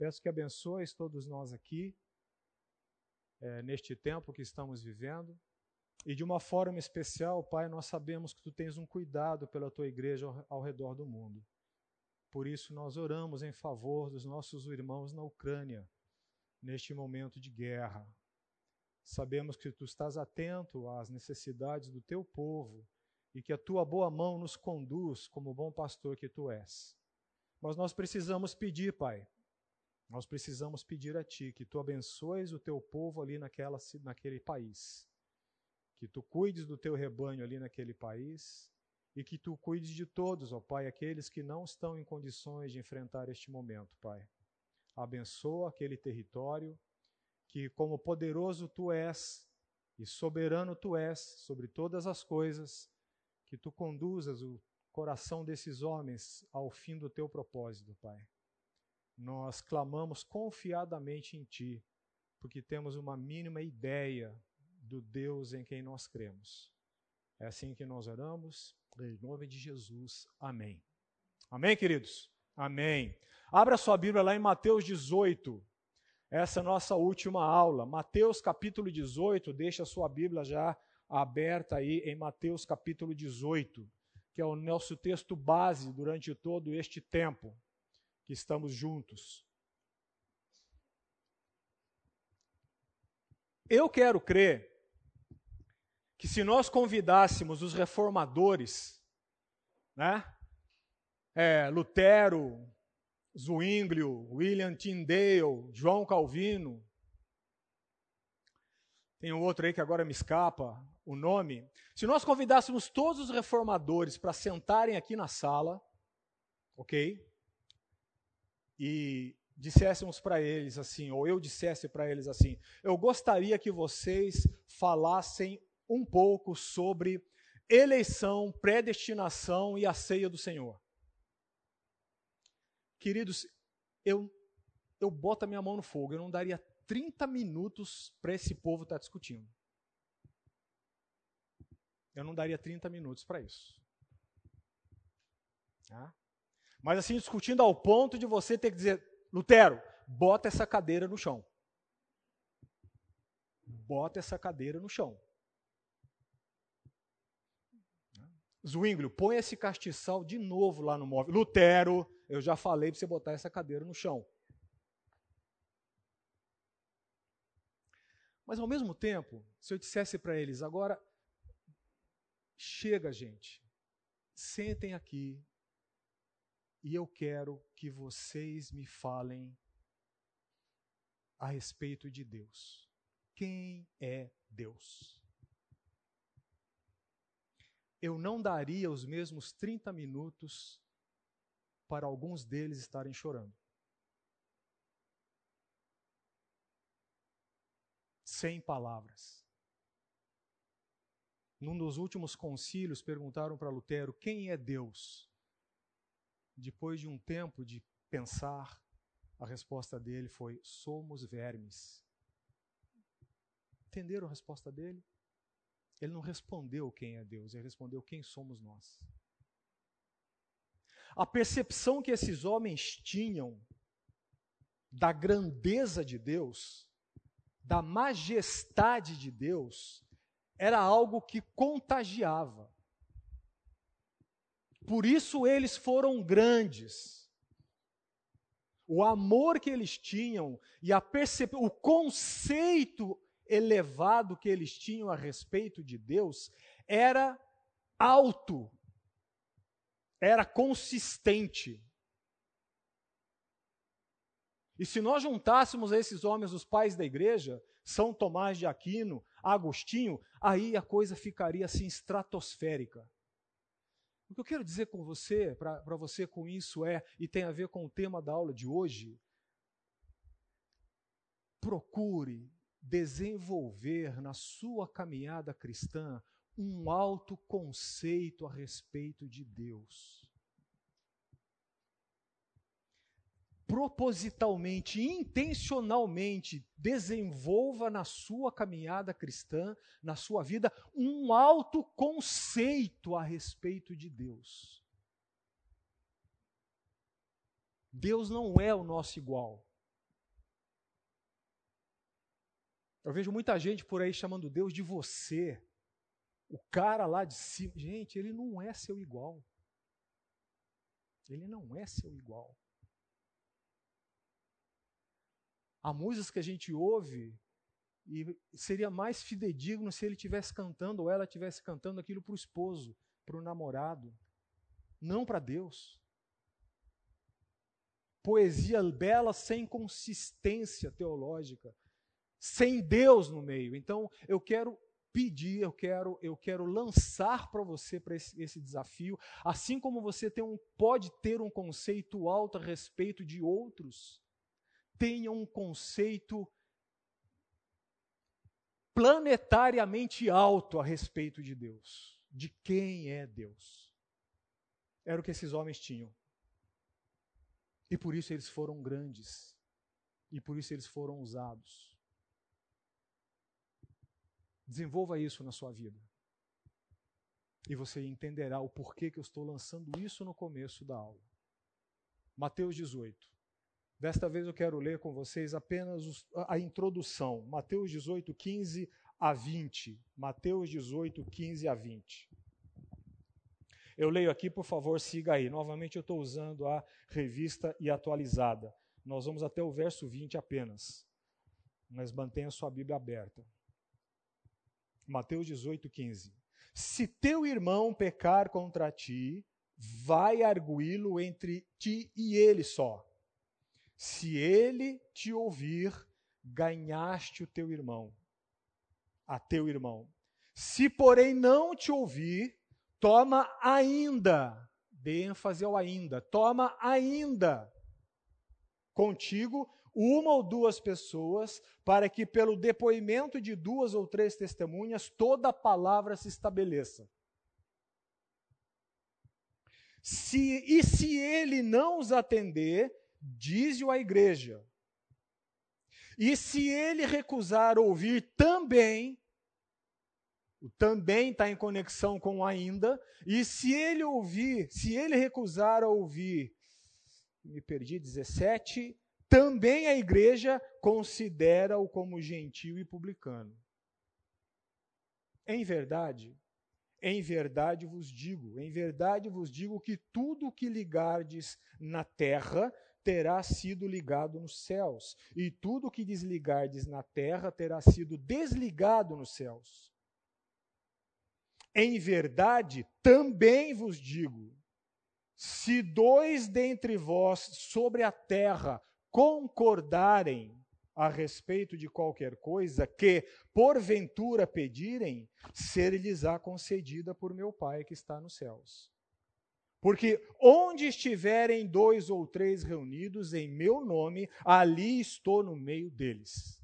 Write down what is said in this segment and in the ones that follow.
Peço que abençoes todos nós aqui, é, neste tempo que estamos vivendo. E de uma forma especial, Pai, nós sabemos que Tu tens um cuidado pela Tua igreja ao, ao redor do mundo. Por isso, nós oramos em favor dos nossos irmãos na Ucrânia, neste momento de guerra. Sabemos que Tu estás atento às necessidades do Teu povo e que a Tua boa mão nos conduz como bom pastor que Tu és. Mas nós precisamos pedir, Pai, nós precisamos pedir a Ti que Tu abençoes o Teu povo ali naquela, naquele país que tu cuides do teu rebanho ali naquele país e que tu cuides de todos, ó Pai, aqueles que não estão em condições de enfrentar este momento, Pai. Abençoa aquele território que, como poderoso tu és e soberano tu és sobre todas as coisas, que tu conduzas o coração desses homens ao fim do teu propósito, Pai. Nós clamamos confiadamente em Ti, porque temos uma mínima ideia do Deus em quem nós cremos. É assim que nós oramos, em nome de Jesus. Amém. Amém, queridos? Amém. Abra sua Bíblia lá em Mateus 18. Essa é a nossa última aula. Mateus capítulo 18, deixa a sua Bíblia já aberta aí em Mateus capítulo 18, que é o nosso texto base durante todo este tempo que estamos juntos. Eu quero crer que se nós convidássemos os reformadores, né, é, Lutero, Zwinglio, William Tyndale, João Calvino, tem um outro aí que agora me escapa o nome. Se nós convidássemos todos os reformadores para sentarem aqui na sala, ok? E disséssemos para eles assim, ou eu dissesse para eles assim: eu gostaria que vocês falassem um pouco sobre eleição, predestinação e a ceia do Senhor. Queridos, eu, eu boto a minha mão no fogo, eu não daria 30 minutos para esse povo estar tá discutindo. Eu não daria 30 minutos para isso. Tá? Mas assim, discutindo ao ponto de você ter que dizer, Lutero, bota essa cadeira no chão. Bota essa cadeira no chão. Zwinglio, põe esse castiçal de novo lá no móvel. Lutero, eu já falei para você botar essa cadeira no chão. Mas ao mesmo tempo, se eu dissesse para eles, agora chega, gente, sentem aqui e eu quero que vocês me falem a respeito de Deus. Quem é Deus? eu não daria os mesmos 30 minutos para alguns deles estarem chorando. Sem palavras. Num dos últimos concílios, perguntaram para Lutero quem é Deus. Depois de um tempo de pensar, a resposta dele foi: somos vermes. Entenderam a resposta dele? Ele não respondeu quem é Deus, ele respondeu quem somos nós. A percepção que esses homens tinham da grandeza de Deus, da majestade de Deus, era algo que contagiava. Por isso eles foram grandes. O amor que eles tinham e a percep... o conceito elevado que eles tinham a respeito de Deus era alto, era consistente. E se nós juntássemos esses homens, os pais da igreja, São Tomás de Aquino, Agostinho, aí a coisa ficaria assim estratosférica. O que eu quero dizer com você, para você com isso é, e tem a ver com o tema da aula de hoje, procure desenvolver na sua caminhada cristã um alto conceito a respeito de Deus. propositalmente, intencionalmente desenvolva na sua caminhada cristã, na sua vida, um alto conceito a respeito de Deus. Deus não é o nosso igual. Eu vejo muita gente por aí chamando Deus de você. O cara lá de cima. Gente, ele não é seu igual. Ele não é seu igual. Há músicas que a gente ouve e seria mais fidedigno se ele estivesse cantando ou ela estivesse cantando aquilo para o esposo, para o namorado, não para Deus. Poesia bela sem consistência teológica, sem Deus no meio. Então, eu quero pedir, eu quero, eu quero lançar para você para esse, esse, desafio, assim como você tem um, pode ter um conceito alto a respeito de outros, tenha um conceito planetariamente alto a respeito de Deus, de quem é Deus. Era o que esses homens tinham. E por isso eles foram grandes. E por isso eles foram usados. Desenvolva isso na sua vida. E você entenderá o porquê que eu estou lançando isso no começo da aula. Mateus 18. Desta vez eu quero ler com vocês apenas a introdução, Mateus 18, 15 a 20. Mateus 18, 15 a 20. Eu leio aqui, por favor, siga aí. Novamente eu estou usando a revista e atualizada. Nós vamos até o verso 20 apenas. Mas mantenha sua Bíblia aberta. Mateus 18, 15. Se teu irmão pecar contra ti, vai arguí-lo entre ti e ele só. Se ele te ouvir, ganhaste o teu irmão, a teu irmão. Se, porém, não te ouvir, toma ainda, dê ênfase ao ainda, toma ainda contigo uma ou duas pessoas, para que pelo depoimento de duas ou três testemunhas toda a palavra se estabeleça. Se, e se ele não os atender, diz-o à igreja. E se ele recusar ouvir também, o também está em conexão com ainda, e se ele ouvir, se ele recusar ouvir, me perdi, 17, também a igreja considera-o como gentil e publicano. Em verdade, em verdade vos digo, em verdade vos digo que tudo o que ligardes na terra terá sido ligado nos céus, e tudo que desligardes na terra terá sido desligado nos céus. Em verdade, também vos digo: se dois dentre vós sobre a terra concordarem a respeito de qualquer coisa que porventura pedirem, ser-lhes-á concedida por meu Pai que está nos céus. Porque onde estiverem dois ou três reunidos em meu nome, ali estou no meio deles.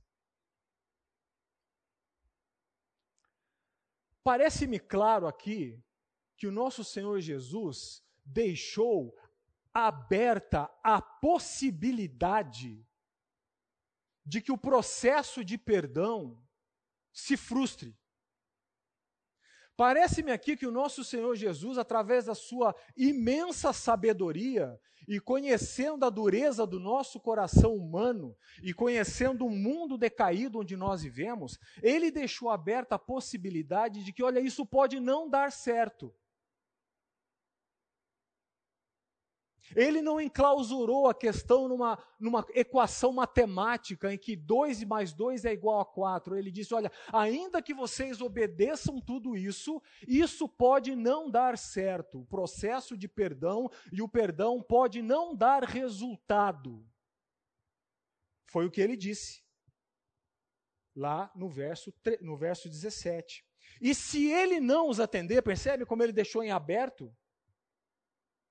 Parece-me claro aqui que o nosso Senhor Jesus deixou aberta a possibilidade de que o processo de perdão se frustre. Parece-me aqui que o nosso Senhor Jesus, através da sua imensa sabedoria e conhecendo a dureza do nosso coração humano e conhecendo o mundo decaído onde nós vivemos, ele deixou aberta a possibilidade de que, olha, isso pode não dar certo. Ele não enclausurou a questão numa, numa equação matemática em que 2 mais 2 é igual a 4. Ele disse: olha, ainda que vocês obedeçam tudo isso, isso pode não dar certo. O processo de perdão e o perdão pode não dar resultado. Foi o que ele disse lá no verso, no verso 17. E se ele não os atender, percebe como ele deixou em aberto?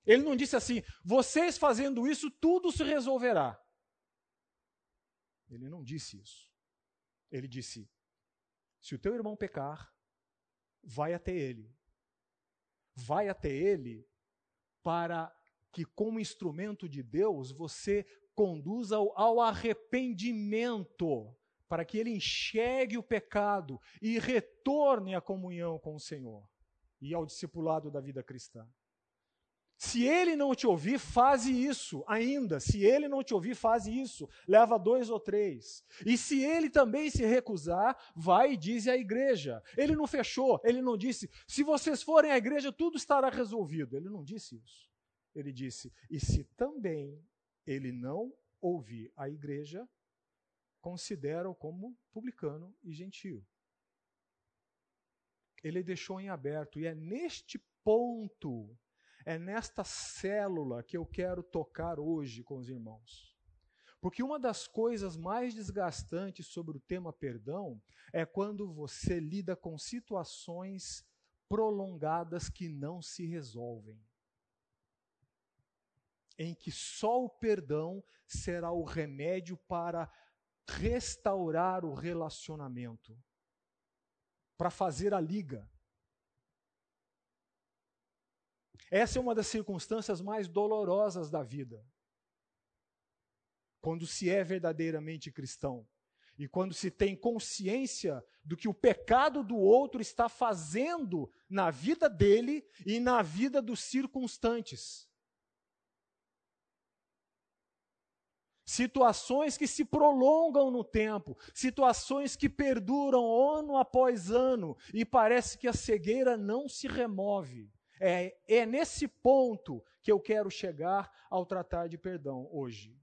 Ele não disse assim: vocês fazendo isso, tudo se resolverá. Ele não disse isso. Ele disse: se o teu irmão pecar, vai até ele. Vai até ele para que, como instrumento de Deus, você conduza ao arrependimento, para que ele enxergue o pecado e retorne à comunhão com o Senhor e ao discipulado da vida cristã. Se ele não te ouvir, faze isso ainda. Se ele não te ouvir, faze isso. Leva dois ou três. E se ele também se recusar, vai e diz à igreja. Ele não fechou, ele não disse, se vocês forem à igreja, tudo estará resolvido. Ele não disse isso. Ele disse, e se também ele não ouvir a igreja, considera-o como publicano e gentio. Ele deixou em aberto, e é neste ponto é nesta célula que eu quero tocar hoje com os irmãos. Porque uma das coisas mais desgastantes sobre o tema perdão é quando você lida com situações prolongadas que não se resolvem. Em que só o perdão será o remédio para restaurar o relacionamento, para fazer a liga. Essa é uma das circunstâncias mais dolorosas da vida. Quando se é verdadeiramente cristão e quando se tem consciência do que o pecado do outro está fazendo na vida dele e na vida dos circunstantes. Situações que se prolongam no tempo, situações que perduram ano após ano e parece que a cegueira não se remove. É, é nesse ponto que eu quero chegar ao tratar de perdão hoje.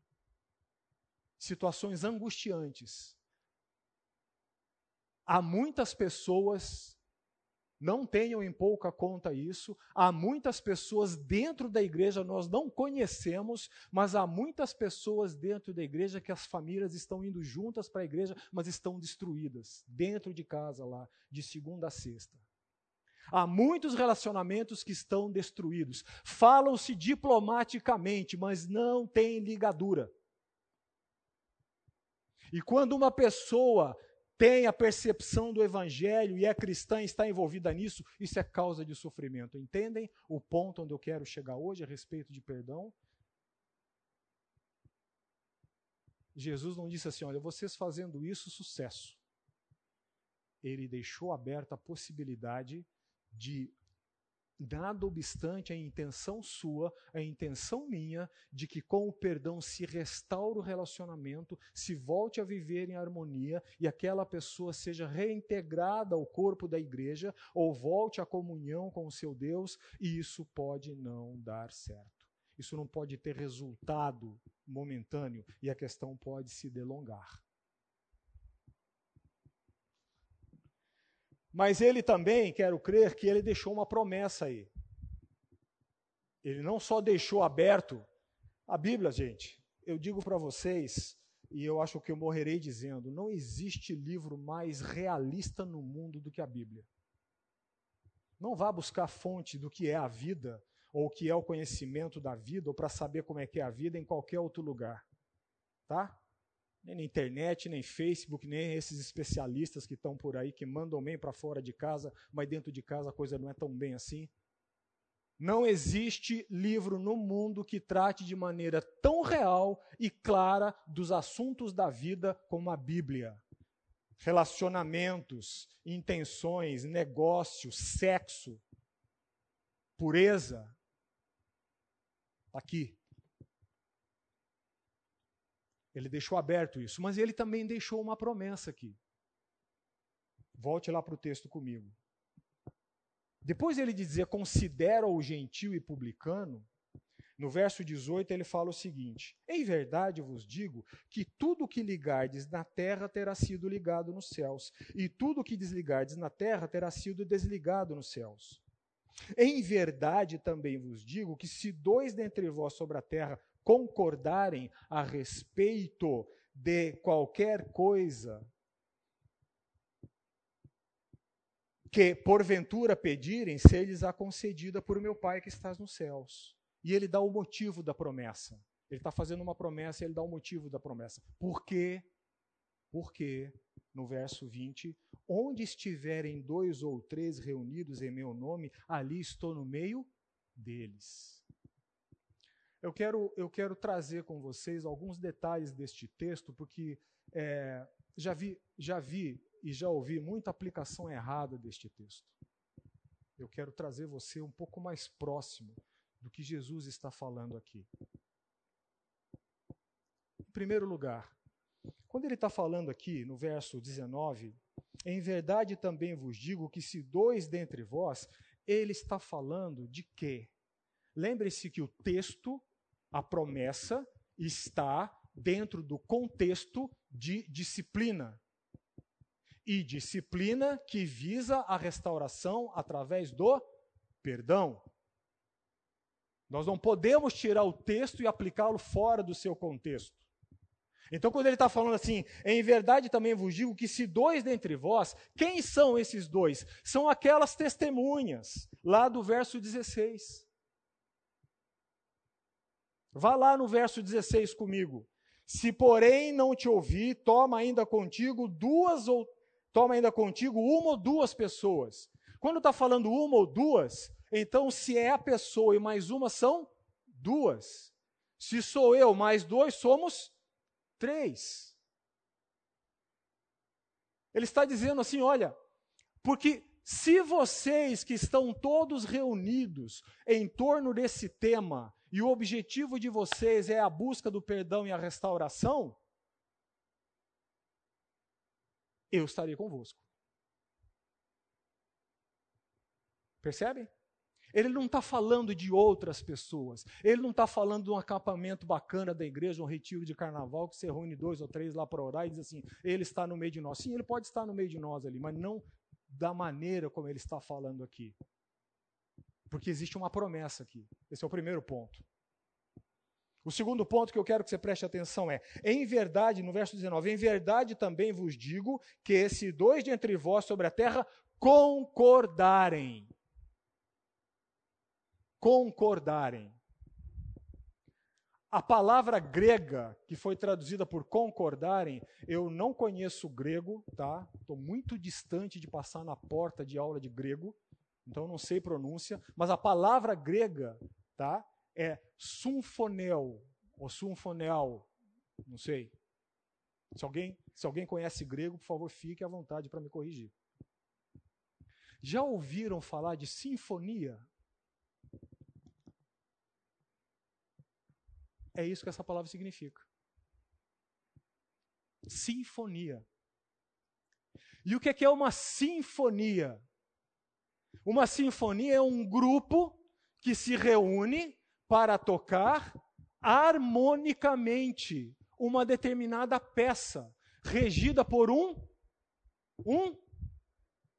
Situações angustiantes. Há muitas pessoas, não tenham em pouca conta isso, há muitas pessoas dentro da igreja, nós não conhecemos, mas há muitas pessoas dentro da igreja que as famílias estão indo juntas para a igreja, mas estão destruídas, dentro de casa lá, de segunda a sexta. Há muitos relacionamentos que estão destruídos. Falam-se diplomaticamente, mas não tem ligadura. E quando uma pessoa tem a percepção do evangelho e é cristã e está envolvida nisso, isso é causa de sofrimento. Entendem o ponto onde eu quero chegar hoje a respeito de perdão? Jesus não disse assim: olha, vocês fazendo isso, sucesso. Ele deixou aberta a possibilidade de nada obstante a intenção sua, a intenção minha, de que com o perdão se restaure o relacionamento, se volte a viver em harmonia e aquela pessoa seja reintegrada ao corpo da igreja ou volte à comunhão com o seu Deus, e isso pode não dar certo. Isso não pode ter resultado momentâneo e a questão pode se delongar. Mas ele também, quero crer, que ele deixou uma promessa aí. Ele não só deixou aberto a Bíblia, gente. Eu digo para vocês, e eu acho que eu morrerei dizendo, não existe livro mais realista no mundo do que a Bíblia. Não vá buscar fonte do que é a vida, ou o que é o conhecimento da vida, ou para saber como é que é a vida em qualquer outro lugar. Tá? Nem na internet, nem Facebook, nem esses especialistas que estão por aí, que mandam bem para fora de casa, mas dentro de casa a coisa não é tão bem assim. Não existe livro no mundo que trate de maneira tão real e clara dos assuntos da vida como a Bíblia. Relacionamentos, intenções, negócios, sexo, pureza. Tá aqui. Ele deixou aberto isso, mas ele também deixou uma promessa aqui. Volte lá para o texto comigo. Depois ele dizer considera o gentil e publicano, no verso 18 ele fala o seguinte: Em verdade vos digo que tudo que ligardes na terra terá sido ligado nos céus, e tudo que desligardes na terra terá sido desligado nos céus. Em verdade também vos digo que se dois dentre vós sobre a terra concordarem a respeito de qualquer coisa que porventura pedirem, ser-lhes a concedida por meu Pai que estás nos céus. E ele dá o motivo da promessa. Ele está fazendo uma promessa e ele dá o motivo da promessa. Por quê? Porque, no verso 20, onde estiverem dois ou três reunidos em meu nome, ali estou no meio deles. Eu quero, eu quero trazer com vocês alguns detalhes deste texto, porque é, já, vi, já vi e já ouvi muita aplicação errada deste texto. Eu quero trazer você um pouco mais próximo do que Jesus está falando aqui. Em primeiro lugar, quando ele está falando aqui no verso 19, em verdade também vos digo que se dois dentre vós, ele está falando de quê? Lembre-se que o texto, a promessa, está dentro do contexto de disciplina. E disciplina que visa a restauração através do perdão. Nós não podemos tirar o texto e aplicá-lo fora do seu contexto. Então, quando ele está falando assim, em verdade também vos digo que se dois dentre vós, quem são esses dois? São aquelas testemunhas, lá do verso 16. Vá lá no verso 16 comigo. Se porém não te ouvir, toma ainda contigo duas ou toma ainda contigo uma ou duas pessoas. Quando está falando uma ou duas, então se é a pessoa e mais uma são duas. Se sou eu mais dois, somos três. Ele está dizendo assim: olha, porque se vocês que estão todos reunidos em torno desse tema, e o objetivo de vocês é a busca do perdão e a restauração, eu estarei convosco. Percebe? Ele não está falando de outras pessoas. Ele não está falando de um acampamento bacana da igreja, um retiro de carnaval, que você reúne dois ou três lá para orar e diz assim: ele está no meio de nós. Sim, ele pode estar no meio de nós ali, mas não da maneira como ele está falando aqui. Porque existe uma promessa aqui. Esse é o primeiro ponto. O segundo ponto que eu quero que você preste atenção é: em verdade, no verso 19, em verdade também vos digo que se dois de entre vós sobre a terra concordarem concordarem. A palavra grega que foi traduzida por concordarem, eu não conheço grego, tá? Estou muito distante de passar na porta de aula de grego, então não sei pronúncia, mas a palavra grega, tá? É sumfonel ou sumfonel, não sei. Se alguém, se alguém conhece grego, por favor, fique à vontade para me corrigir. Já ouviram falar de sinfonia? É isso que essa palavra significa. Sinfonia. E o que é uma sinfonia? Uma sinfonia é um grupo que se reúne para tocar harmonicamente uma determinada peça, regida por um um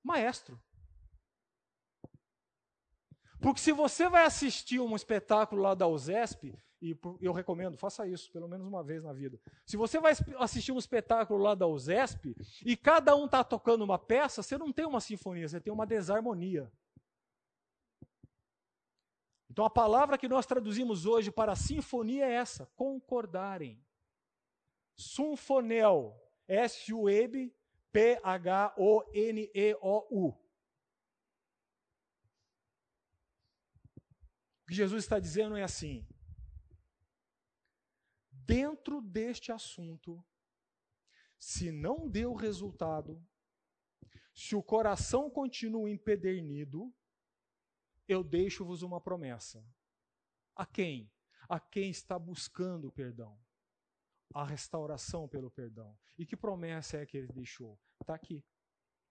maestro. Porque se você vai assistir um espetáculo lá da USESP, e eu recomendo, faça isso pelo menos uma vez na vida. Se você vai assistir um espetáculo lá da USESP e cada um está tocando uma peça, você não tem uma sinfonia, você tem uma desarmonia. Então a palavra que nós traduzimos hoje para sinfonia é essa: concordarem. Sunfonel, S-U-E-B, P-H-O-N-E-O-U. O que Jesus está dizendo é assim: dentro deste assunto, se não deu resultado, se o coração continua empedernido, eu deixo-vos uma promessa. A quem? A quem está buscando o perdão. A restauração pelo perdão. E que promessa é que ele deixou? Está aqui,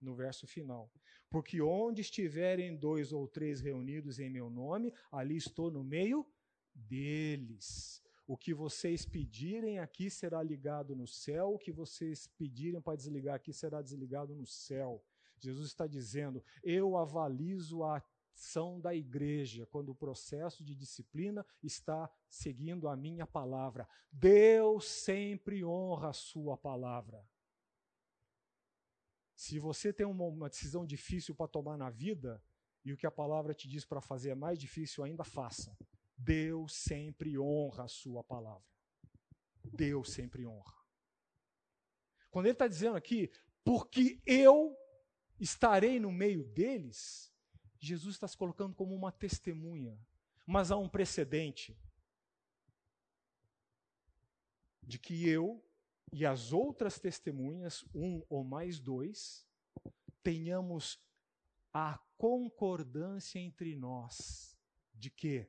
no verso final. Porque onde estiverem dois ou três reunidos em meu nome, ali estou no meio deles. O que vocês pedirem aqui será ligado no céu, o que vocês pedirem para desligar aqui será desligado no céu. Jesus está dizendo: eu avalizo a ação da igreja quando o processo de disciplina está seguindo a minha palavra. Deus sempre honra a sua palavra. Se você tem uma, uma decisão difícil para tomar na vida, e o que a palavra te diz para fazer é mais difícil ainda, faça. Deus sempre honra a sua palavra. Deus sempre honra. Quando ele está dizendo aqui, porque eu estarei no meio deles, Jesus está se colocando como uma testemunha. Mas há um precedente de que eu e as outras testemunhas, um ou mais dois, tenhamos a concordância entre nós de que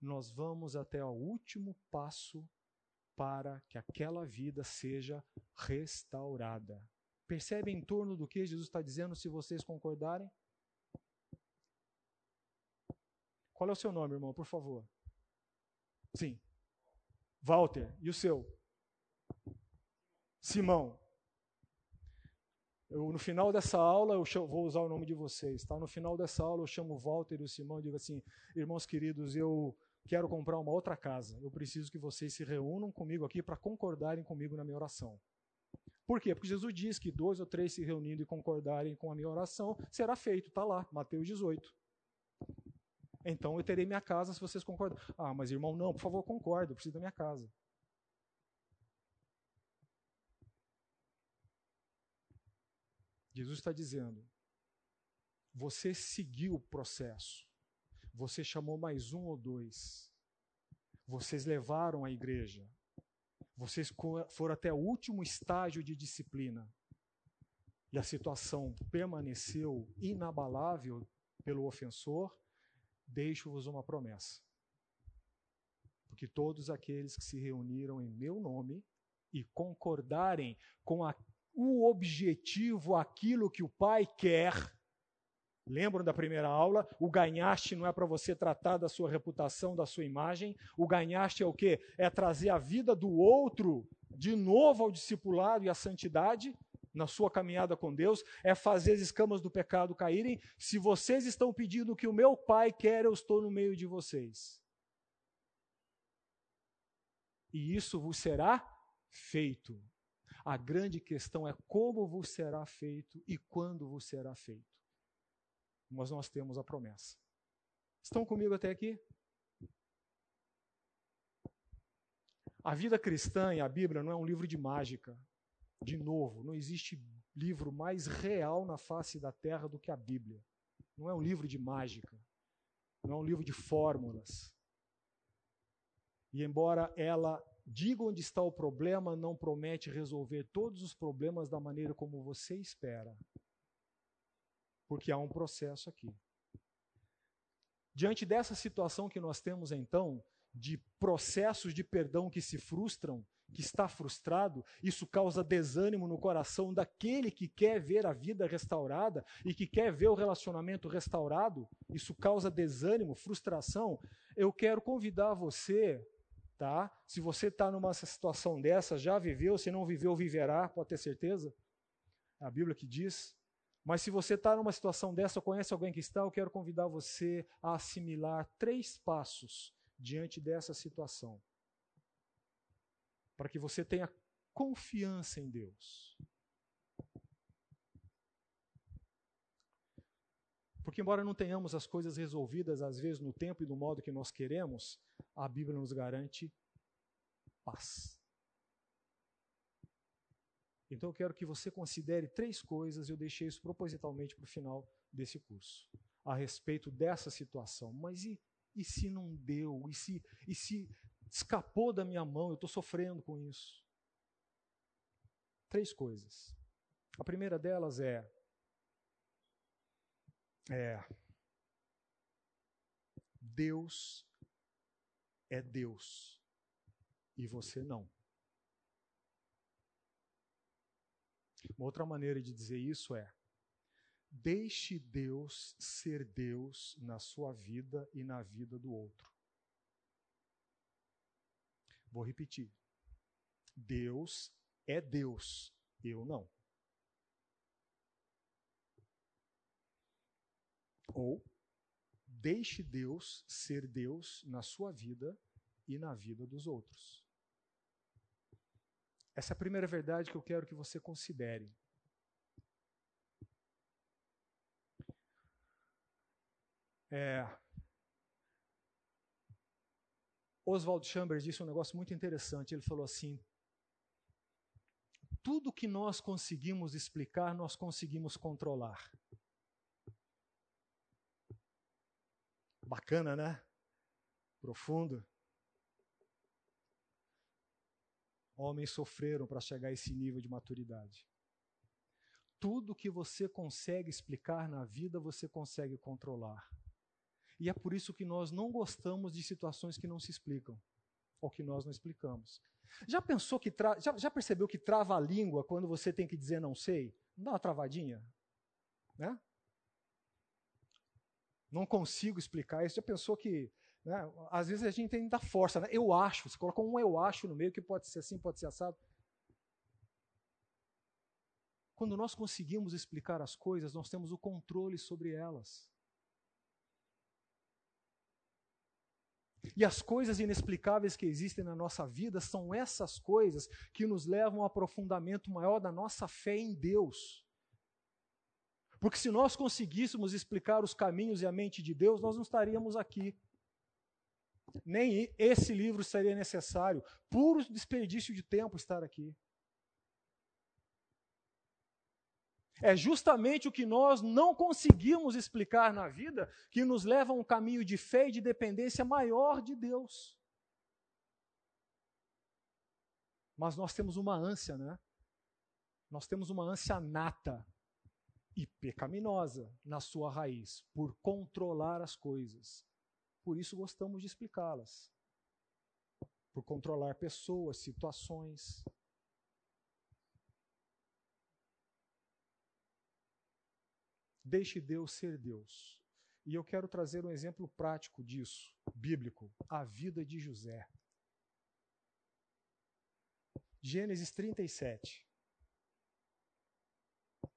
nós vamos até o último passo para que aquela vida seja restaurada. Percebe em torno do que Jesus está dizendo, se vocês concordarem? Qual é o seu nome, irmão, por favor? Sim. Walter. E o seu? Simão. Eu, no final dessa aula, eu chamo, vou usar o nome de vocês, tá? No final dessa aula, eu chamo o Walter e o Simão e digo assim: irmãos queridos, eu quero comprar uma outra casa. Eu preciso que vocês se reúnam comigo aqui para concordarem comigo na minha oração. Por quê? Porque Jesus diz que dois ou três se reunindo e concordarem com a minha oração, será feito. Está lá, Mateus 18. Então eu terei minha casa se vocês concordarem. Ah, mas irmão, não, por favor, concordo, eu preciso da minha casa. Jesus está dizendo: você seguiu o processo, você chamou mais um ou dois, vocês levaram a igreja, vocês foram até o último estágio de disciplina? E a situação permaneceu inabalável pelo ofensor, deixo-vos uma promessa. Porque todos aqueles que se reuniram em meu nome e concordarem com a, o objetivo, aquilo que o Pai quer, Lembram da primeira aula? O ganhaste não é para você tratar da sua reputação, da sua imagem. O ganhaste é o quê? É trazer a vida do outro de novo ao discipulado e à santidade na sua caminhada com Deus. É fazer as escamas do pecado caírem. Se vocês estão pedindo o que o meu Pai quer, eu estou no meio de vocês. E isso vos será feito. A grande questão é como vos será feito e quando vos será feito mas nós temos a promessa. Estão comigo até aqui? A vida cristã e a Bíblia não é um livro de mágica. De novo, não existe livro mais real na face da terra do que a Bíblia. Não é um livro de mágica. Não é um livro de fórmulas. E embora ela diga onde está o problema, não promete resolver todos os problemas da maneira como você espera porque há um processo aqui. Diante dessa situação que nós temos então, de processos de perdão que se frustram, que está frustrado, isso causa desânimo no coração daquele que quer ver a vida restaurada e que quer ver o relacionamento restaurado, isso causa desânimo, frustração. Eu quero convidar você, tá? Se você está numa situação dessa, já viveu, se não viveu, viverá, pode ter certeza. É a Bíblia que diz. Mas se você está numa situação dessa ou conhece alguém que está, eu quero convidar você a assimilar três passos diante dessa situação. Para que você tenha confiança em Deus. Porque, embora não tenhamos as coisas resolvidas, às vezes, no tempo e no modo que nós queremos, a Bíblia nos garante paz. Então eu quero que você considere três coisas, eu deixei isso propositalmente para o final desse curso, a respeito dessa situação. Mas e, e se não deu? E se, e se escapou da minha mão? Eu estou sofrendo com isso. Três coisas. A primeira delas é, é Deus é Deus e você não. Uma outra maneira de dizer isso é: deixe Deus ser Deus na sua vida e na vida do outro. Vou repetir. Deus é Deus, eu não. Ou deixe Deus ser Deus na sua vida e na vida dos outros. Essa é a primeira verdade que eu quero que você considere. É, Oswald Chambers disse um negócio muito interessante. Ele falou assim: tudo que nós conseguimos explicar, nós conseguimos controlar. Bacana, né? Profundo. Homens sofreram para chegar a esse nível de maturidade. Tudo que você consegue explicar na vida, você consegue controlar. E é por isso que nós não gostamos de situações que não se explicam, ou que nós não explicamos. Já pensou que tra... já, já percebeu que trava a língua quando você tem que dizer não sei? Não dá uma travadinha? Né? Não consigo explicar isso. Já pensou que. Né, às vezes a gente tem dar força. Né? Eu acho. Você coloca um eu acho no meio que pode ser assim, pode ser assado. Quando nós conseguimos explicar as coisas, nós temos o controle sobre elas. E as coisas inexplicáveis que existem na nossa vida são essas coisas que nos levam a um aprofundamento maior da nossa fé em Deus. Porque se nós conseguíssemos explicar os caminhos e a mente de Deus, nós não estaríamos aqui. Nem esse livro seria necessário. Puro desperdício de tempo estar aqui. É justamente o que nós não conseguimos explicar na vida que nos leva a um caminho de fé e de dependência maior de Deus. Mas nós temos uma ânsia, né? Nós temos uma ânsia nata e pecaminosa na sua raiz, por controlar as coisas. Por isso gostamos de explicá-las. Por controlar pessoas, situações. Deixe Deus ser Deus. E eu quero trazer um exemplo prático disso, bíblico, a vida de José. Gênesis 37.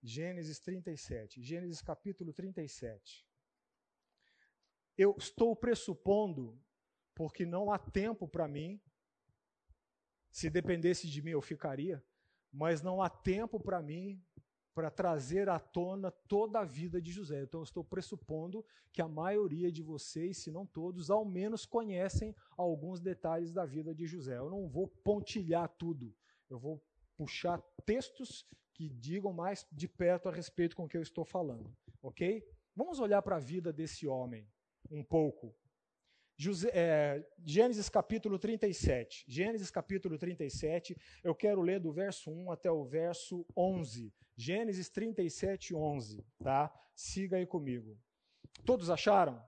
Gênesis 37. Gênesis capítulo 37. Eu estou pressupondo, porque não há tempo para mim, se dependesse de mim eu ficaria, mas não há tempo para mim para trazer à tona toda a vida de José. Então, eu estou pressupondo que a maioria de vocês, se não todos, ao menos conhecem alguns detalhes da vida de José. Eu não vou pontilhar tudo, eu vou puxar textos que digam mais de perto a respeito com o que eu estou falando, ok? Vamos olhar para a vida desse homem um pouco. José, é, Gênesis capítulo 37. Gênesis capítulo 37, eu quero ler do verso 1 até o verso 11. Gênesis 37, 11, tá? Siga aí comigo. Todos acharam?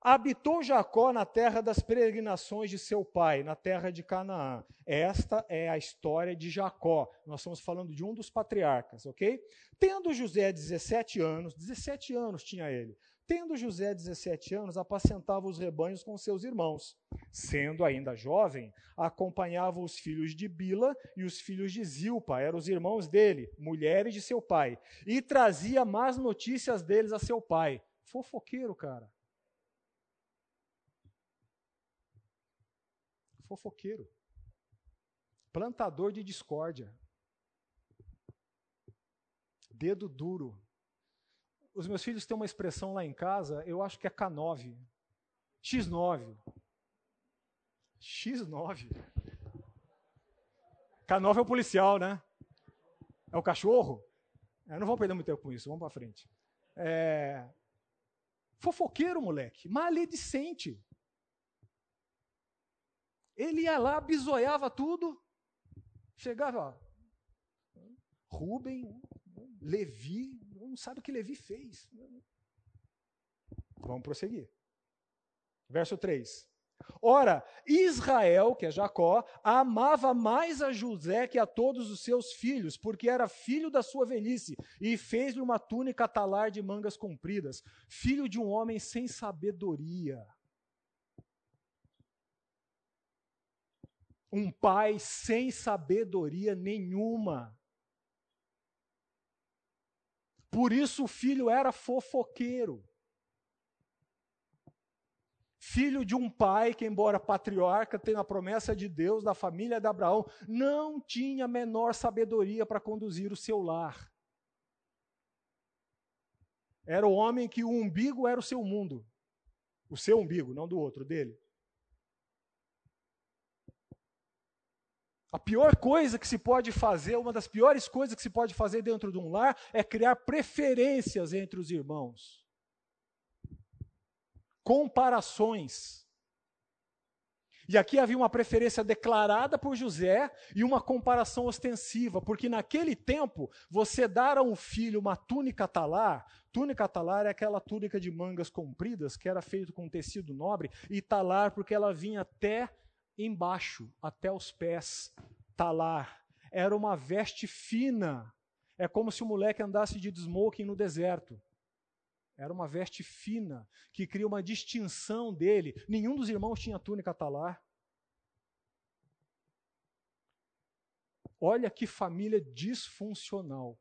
Habitou Jacó na terra das peregrinações de seu pai, na terra de Canaã. Esta é a história de Jacó. Nós estamos falando de um dos patriarcas, ok? Tendo José 17 anos, 17 anos tinha ele. Tendo José 17 anos, apacentava os rebanhos com seus irmãos. Sendo ainda jovem, acompanhava os filhos de Bila e os filhos de Zilpa, eram os irmãos dele, mulheres de seu pai, e trazia más notícias deles a seu pai. Fofoqueiro, cara. Fofoqueiro. Plantador de discórdia. Dedo duro os meus filhos têm uma expressão lá em casa, eu acho que é K9. X9. X9. K9 é o policial, né? É o cachorro? É, não vamos perder muito tempo com isso, vamos para frente. É... Fofoqueiro, moleque. Maledicente. Ele ia lá, bisoiava tudo. Chegava, ó. Rubem, Levi, não sabe o que Levi fez. Vamos prosseguir. Verso 3. Ora, Israel, que é Jacó, amava mais a José que a todos os seus filhos, porque era filho da sua velhice, e fez-lhe uma túnica talar de mangas compridas, filho de um homem sem sabedoria. Um pai sem sabedoria nenhuma. Por isso o filho era fofoqueiro. Filho de um pai que, embora patriarca, tem a promessa de Deus, da família de Abraão, não tinha menor sabedoria para conduzir o seu lar. Era o homem que o umbigo era o seu mundo. O seu umbigo, não do outro, dele. A pior coisa que se pode fazer, uma das piores coisas que se pode fazer dentro de um lar é criar preferências entre os irmãos. Comparações. E aqui havia uma preferência declarada por José e uma comparação ostensiva, porque naquele tempo, você dar a um filho uma túnica talar, túnica talar é aquela túnica de mangas compridas que era feita com tecido nobre, e talar porque ela vinha até embaixo, até os pés. Talar. Era uma veste fina. É como se o moleque andasse de smoking no deserto. Era uma veste fina, que cria uma distinção dele. Nenhum dos irmãos tinha túnica talar. Olha que família disfuncional.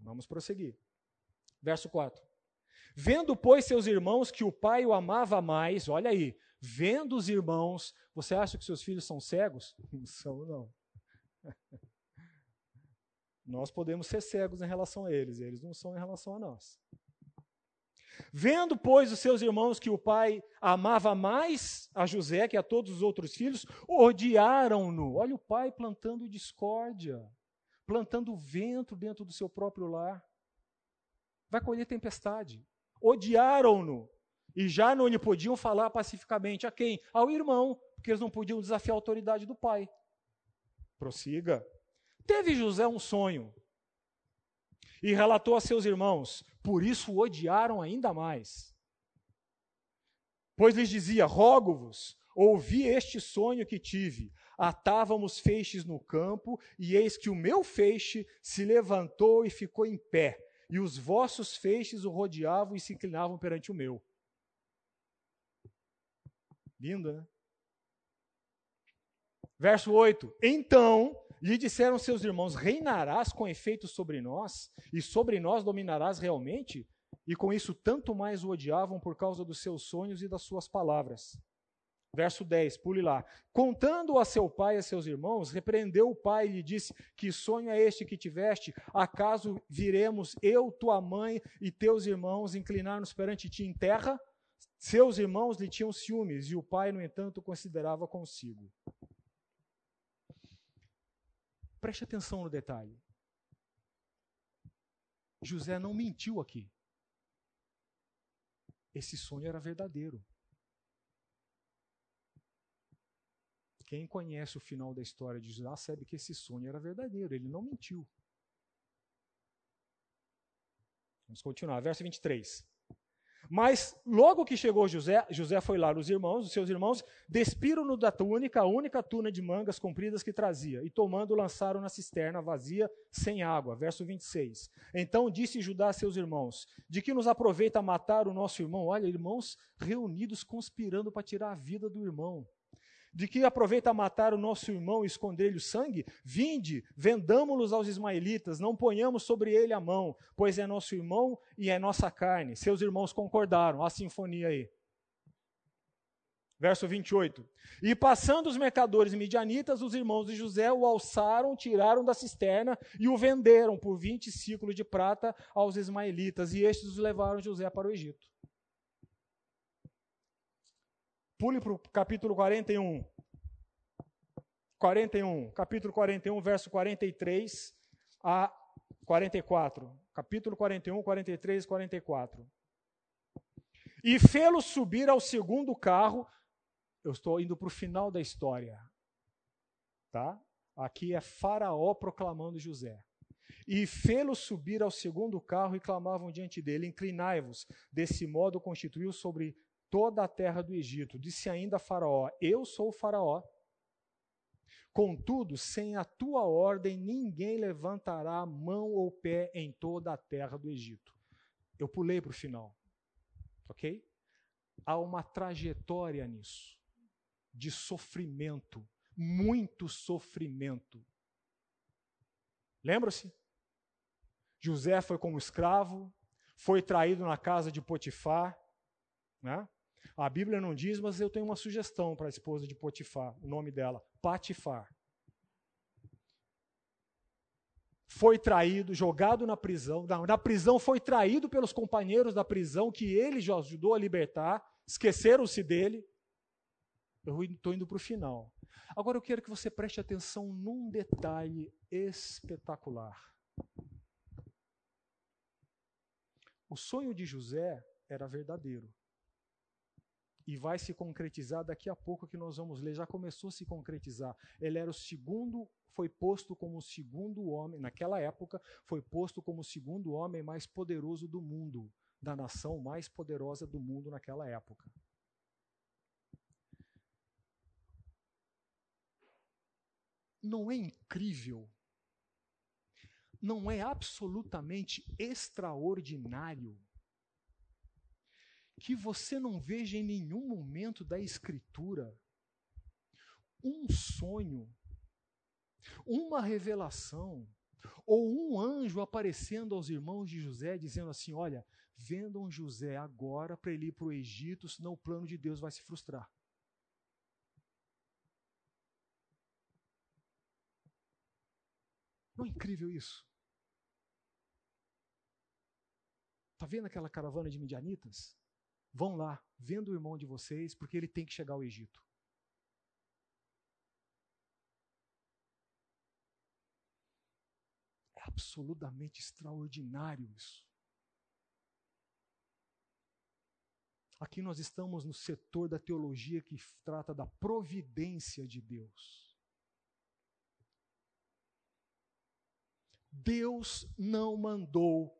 Vamos prosseguir. Verso 4. Vendo, pois, seus irmãos que o pai o amava mais, olha aí, vendo os irmãos, você acha que seus filhos são cegos? Não são, não. Nós podemos ser cegos em relação a eles, eles não são em relação a nós. Vendo, pois, os seus irmãos que o pai amava mais a José que a todos os outros filhos, odiaram-no. Olha o pai plantando discórdia, plantando vento dentro do seu próprio lar. Vai colher tempestade. Odiaram-no. E já não lhe podiam falar pacificamente. A quem? Ao irmão, porque eles não podiam desafiar a autoridade do pai. Prossiga. Teve José um sonho e relatou a seus irmãos, por isso o odiaram ainda mais. Pois lhes dizia: Rogo-vos, ouvi este sonho que tive. Atávamos feixes no campo, e eis que o meu feixe se levantou e ficou em pé, e os vossos feixes o rodeavam e se inclinavam perante o meu. Lindo, né? Verso 8: Então lhe disseram seus irmãos: Reinarás com efeito sobre nós, e sobre nós dominarás realmente? E com isso tanto mais o odiavam por causa dos seus sonhos e das suas palavras. Verso 10, pule lá. Contando a seu pai e a seus irmãos, repreendeu o pai e lhe disse: Que sonho é este que tiveste? Acaso viremos eu, tua mãe e teus irmãos inclinar-nos perante ti em terra? Seus irmãos lhe tinham ciúmes, e o pai, no entanto, considerava consigo. Preste atenção no detalhe. José não mentiu aqui. Esse sonho era verdadeiro. Quem conhece o final da história de José sabe que esse sonho era verdadeiro, ele não mentiu. Vamos continuar, verso 23. Mas logo que chegou José, José foi lá nos irmãos, os seus irmãos, despiram-no da túnica, a única tuna de mangas compridas que trazia, e tomando lançaram na cisterna vazia, sem água. Verso 26. Então disse Judá a seus irmãos: De que nos aproveita matar o nosso irmão? Olha, irmãos reunidos conspirando para tirar a vida do irmão de que aproveita matar o nosso irmão e esconder-lhe o sangue? Vinde, vendamo-los aos ismaelitas, não ponhamos sobre ele a mão, pois é nosso irmão e é nossa carne. Seus irmãos concordaram, a sinfonia aí. Verso 28. E passando os mercadores midianitas, os irmãos de José o alçaram, tiraram da cisterna e o venderam por 20 ciclos de prata aos ismaelitas, e estes os levaram José para o Egito. Pule para o capítulo 41. 41, capítulo 41, verso 43 a 44. Capítulo 41, 43 e 44. E fê-lo subir ao segundo carro. Eu estou indo para o final da história. Tá? Aqui é Faraó proclamando José. E fê-lo subir ao segundo carro e clamavam diante dele: Inclinai-vos. Desse modo constituiu sobre toda a terra do Egito. Disse ainda a Faraó: Eu sou o Faraó. Contudo, sem a tua ordem, ninguém levantará mão ou pé em toda a terra do Egito. Eu pulei para o final. Ok? Há uma trajetória nisso de sofrimento, muito sofrimento. Lembra-se? José foi como escravo, foi traído na casa de Potifar, né? A Bíblia não diz, mas eu tenho uma sugestão para a esposa de Potifar, o nome dela, Patifar. Foi traído, jogado na prisão. Na, na prisão foi traído pelos companheiros da prisão que ele já ajudou a libertar. Esqueceram-se dele. Eu estou indo para o final. Agora eu quero que você preste atenção num detalhe espetacular. O sonho de José era verdadeiro e vai se concretizar daqui a pouco que nós vamos ler. Já começou a se concretizar. Ele era o segundo foi posto como o segundo homem, naquela época, foi posto como o segundo homem mais poderoso do mundo, da nação mais poderosa do mundo naquela época. Não é incrível? Não é absolutamente extraordinário que você não veja em nenhum momento da Escritura um sonho, uma revelação, ou um anjo aparecendo aos irmãos de José, dizendo assim: Olha, vendam José agora para ele ir para o Egito, senão o plano de Deus vai se frustrar. Não é incrível isso? Está vendo aquela caravana de midianitas? Vão lá, vendo o irmão de vocês, porque ele tem que chegar ao Egito. É absolutamente extraordinário isso. Aqui nós estamos no setor da teologia que trata da providência de Deus. Deus não mandou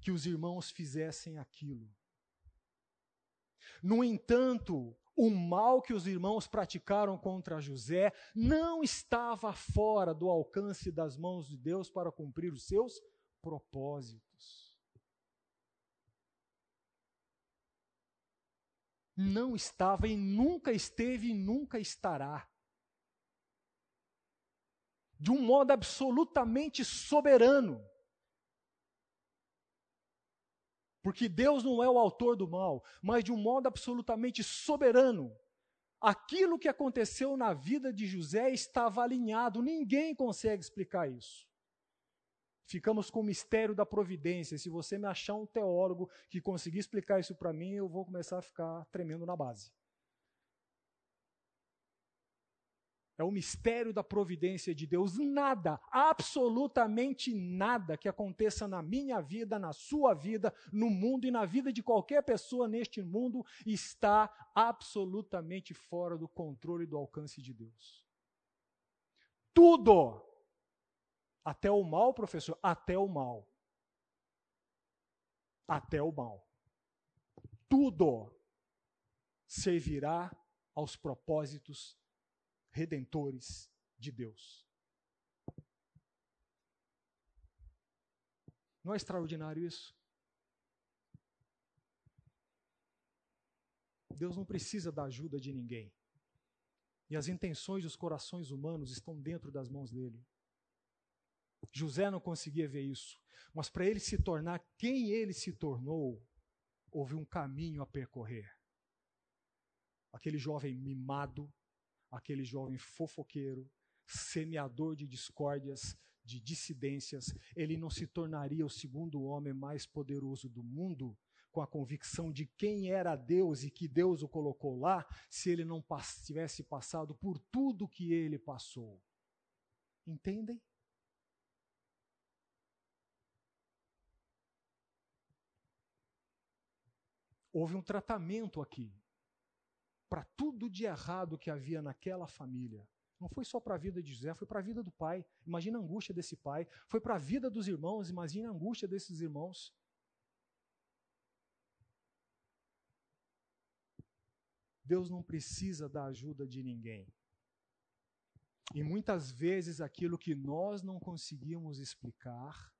que os irmãos fizessem aquilo. No entanto, o mal que os irmãos praticaram contra José não estava fora do alcance das mãos de Deus para cumprir os seus propósitos. Não estava e nunca esteve e nunca estará. De um modo absolutamente soberano. Porque Deus não é o autor do mal, mas de um modo absolutamente soberano. Aquilo que aconteceu na vida de José estava alinhado, ninguém consegue explicar isso. Ficamos com o mistério da providência. Se você me achar um teólogo que conseguir explicar isso para mim, eu vou começar a ficar tremendo na base. É o mistério da providência de Deus. Nada, absolutamente nada que aconteça na minha vida, na sua vida, no mundo e na vida de qualquer pessoa neste mundo está absolutamente fora do controle e do alcance de Deus. Tudo! Até o mal, professor, até o mal. Até o mal. Tudo servirá aos propósitos redentores de Deus. Não é extraordinário isso? Deus não precisa da ajuda de ninguém. E as intenções dos corações humanos estão dentro das mãos dele. José não conseguia ver isso, mas para ele se tornar quem ele se tornou, houve um caminho a percorrer. Aquele jovem mimado, aquele jovem fofoqueiro, semeador de discórdias, de dissidências, ele não se tornaria o segundo homem mais poderoso do mundo, com a convicção de quem era Deus e que Deus o colocou lá, se ele não tivesse passado por tudo que ele passou. Entendem? Houve um tratamento aqui para tudo de errado que havia naquela família. Não foi só para a vida de José, foi para a vida do pai. Imagina a angústia desse pai. Foi para a vida dos irmãos, imagina a angústia desses irmãos. Deus não precisa da ajuda de ninguém. E muitas vezes aquilo que nós não conseguimos explicar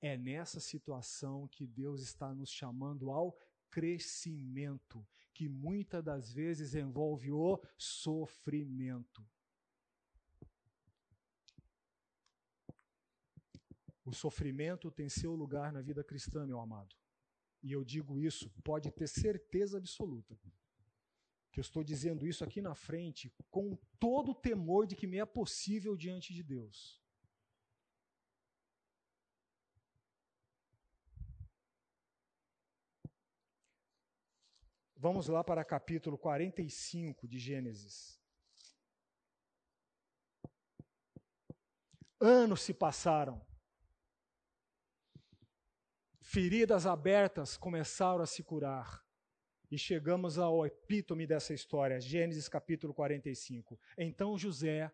é nessa situação que Deus está nos chamando ao crescimento, que muitas das vezes envolve o sofrimento. O sofrimento tem seu lugar na vida cristã, meu amado. E eu digo isso, pode ter certeza absoluta. Que eu estou dizendo isso aqui na frente com todo o temor de que me é possível diante de Deus. Vamos lá para capítulo 45 de Gênesis. Anos se passaram. Feridas abertas começaram a se curar. E chegamos ao epítome dessa história, Gênesis capítulo 45. Então José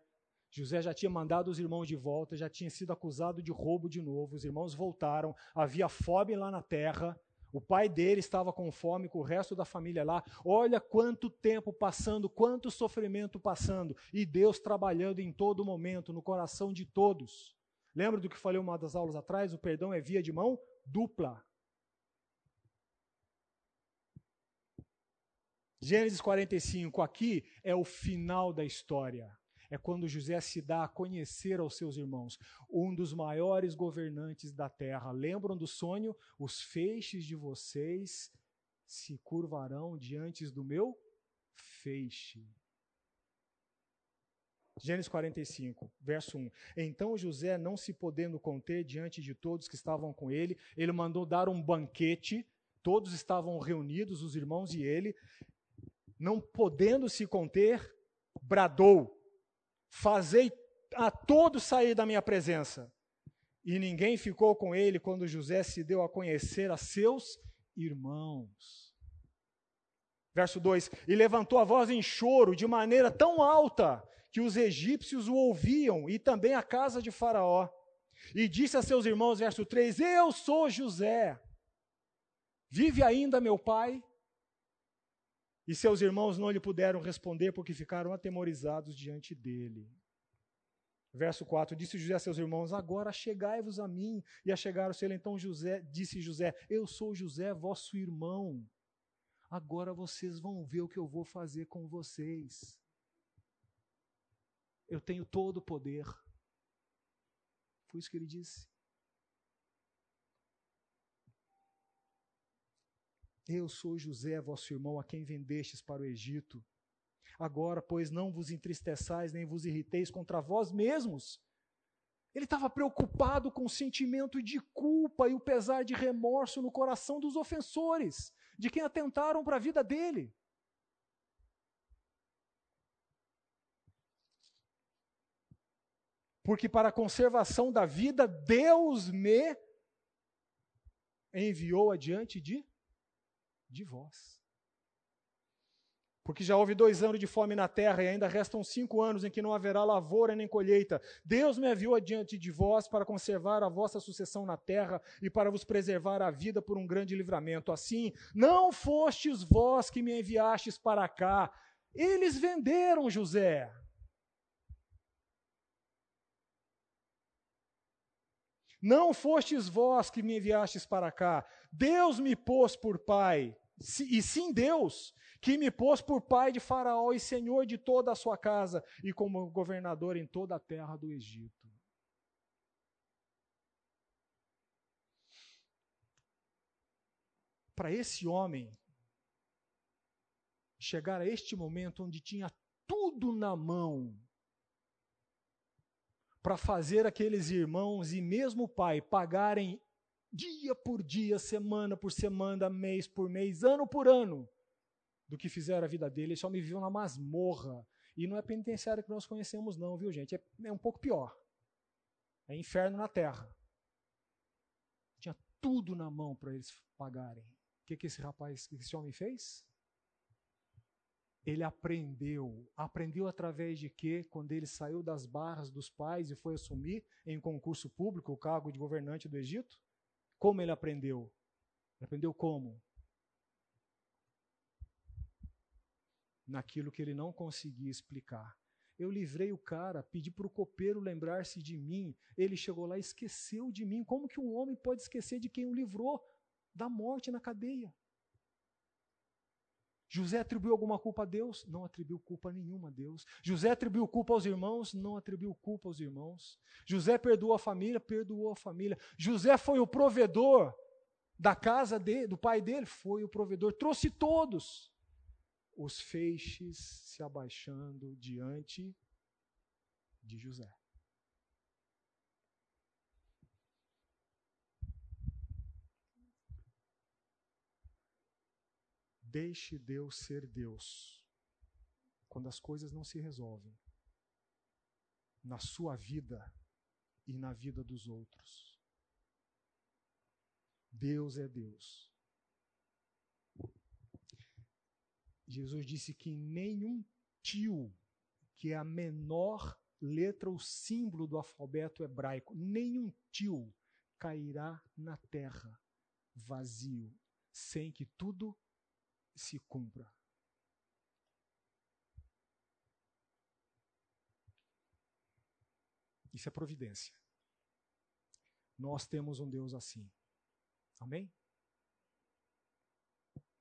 José já tinha mandado os irmãos de volta, já tinha sido acusado de roubo de novo. Os irmãos voltaram, havia fome lá na terra. O pai dele estava com fome, com o resto da família lá. Olha quanto tempo passando, quanto sofrimento passando. E Deus trabalhando em todo momento, no coração de todos. Lembra do que falei uma das aulas atrás? O perdão é via de mão dupla. Gênesis 45, aqui é o final da história. É quando José se dá a conhecer aos seus irmãos, um dos maiores governantes da terra. Lembram do sonho? Os feixes de vocês se curvarão diante do meu feixe. Gênesis 45, verso 1. Então José, não se podendo conter diante de todos que estavam com ele, ele mandou dar um banquete. Todos estavam reunidos, os irmãos e ele. Não podendo se conter, bradou: Fazei a todos sair da minha presença. E ninguém ficou com ele quando José se deu a conhecer a seus irmãos. Verso 2: E levantou a voz em choro de maneira tão alta que os egípcios o ouviam, e também a casa de Faraó. E disse a seus irmãos, verso 3: Eu sou José. Vive ainda meu pai? E seus irmãos não lhe puderam responder porque ficaram atemorizados diante dele. Verso 4: Disse José a seus irmãos: Agora chegai-vos a mim. E achegaram-se ele. Então José, disse José: Eu sou José, vosso irmão. Agora vocês vão ver o que eu vou fazer com vocês. Eu tenho todo o poder. Foi isso que ele disse. Eu sou José, vosso irmão, a quem vendestes para o Egito. Agora, pois, não vos entristeçais nem vos irriteis contra vós mesmos. Ele estava preocupado com o sentimento de culpa e o pesar de remorso no coração dos ofensores, de quem atentaram para a vida dele. Porque para a conservação da vida, Deus me enviou adiante de de vós. Porque já houve dois anos de fome na terra e ainda restam cinco anos em que não haverá lavoura nem colheita. Deus me enviou adiante de vós para conservar a vossa sucessão na terra e para vos preservar a vida por um grande livramento. Assim, não fostes vós que me enviastes para cá. Eles venderam José. Não fostes vós que me enviastes para cá, Deus me pôs por pai, e sim Deus, que me pôs por pai de Faraó e senhor de toda a sua casa, e como governador em toda a terra do Egito. Para esse homem chegar a este momento onde tinha tudo na mão, para fazer aqueles irmãos e mesmo o pai pagarem dia por dia, semana por semana, mês por mês, ano por ano, do que fizeram a vida dele. Esse homem viveu na masmorra. E não é penitenciário que nós conhecemos, não, viu, gente? É, é um pouco pior. É inferno na terra. Tinha tudo na mão para eles pagarem. O que, que esse rapaz, que esse homem fez? Ele aprendeu. Aprendeu através de quê? Quando ele saiu das barras dos pais e foi assumir em concurso público o cargo de governante do Egito? Como ele aprendeu? Ele aprendeu como? Naquilo que ele não conseguia explicar. Eu livrei o cara, pedi para o copeiro lembrar-se de mim. Ele chegou lá e esqueceu de mim. Como que um homem pode esquecer de quem o livrou da morte na cadeia? José atribuiu alguma culpa a Deus? Não atribuiu culpa nenhuma a Deus. José atribuiu culpa aos irmãos? Não atribuiu culpa aos irmãos. José perdoou a família? Perdoou a família. José foi o provedor da casa de, do pai dele? Foi o provedor. Trouxe todos. Os feixes se abaixando diante de José. Deixe Deus ser Deus. Quando as coisas não se resolvem na sua vida e na vida dos outros. Deus é Deus. Jesus disse que nenhum tio, que é a menor letra ou símbolo do alfabeto hebraico. Nenhum tio cairá na terra vazio, sem que tudo se cumpra. Isso é providência. Nós temos um Deus assim. Amém?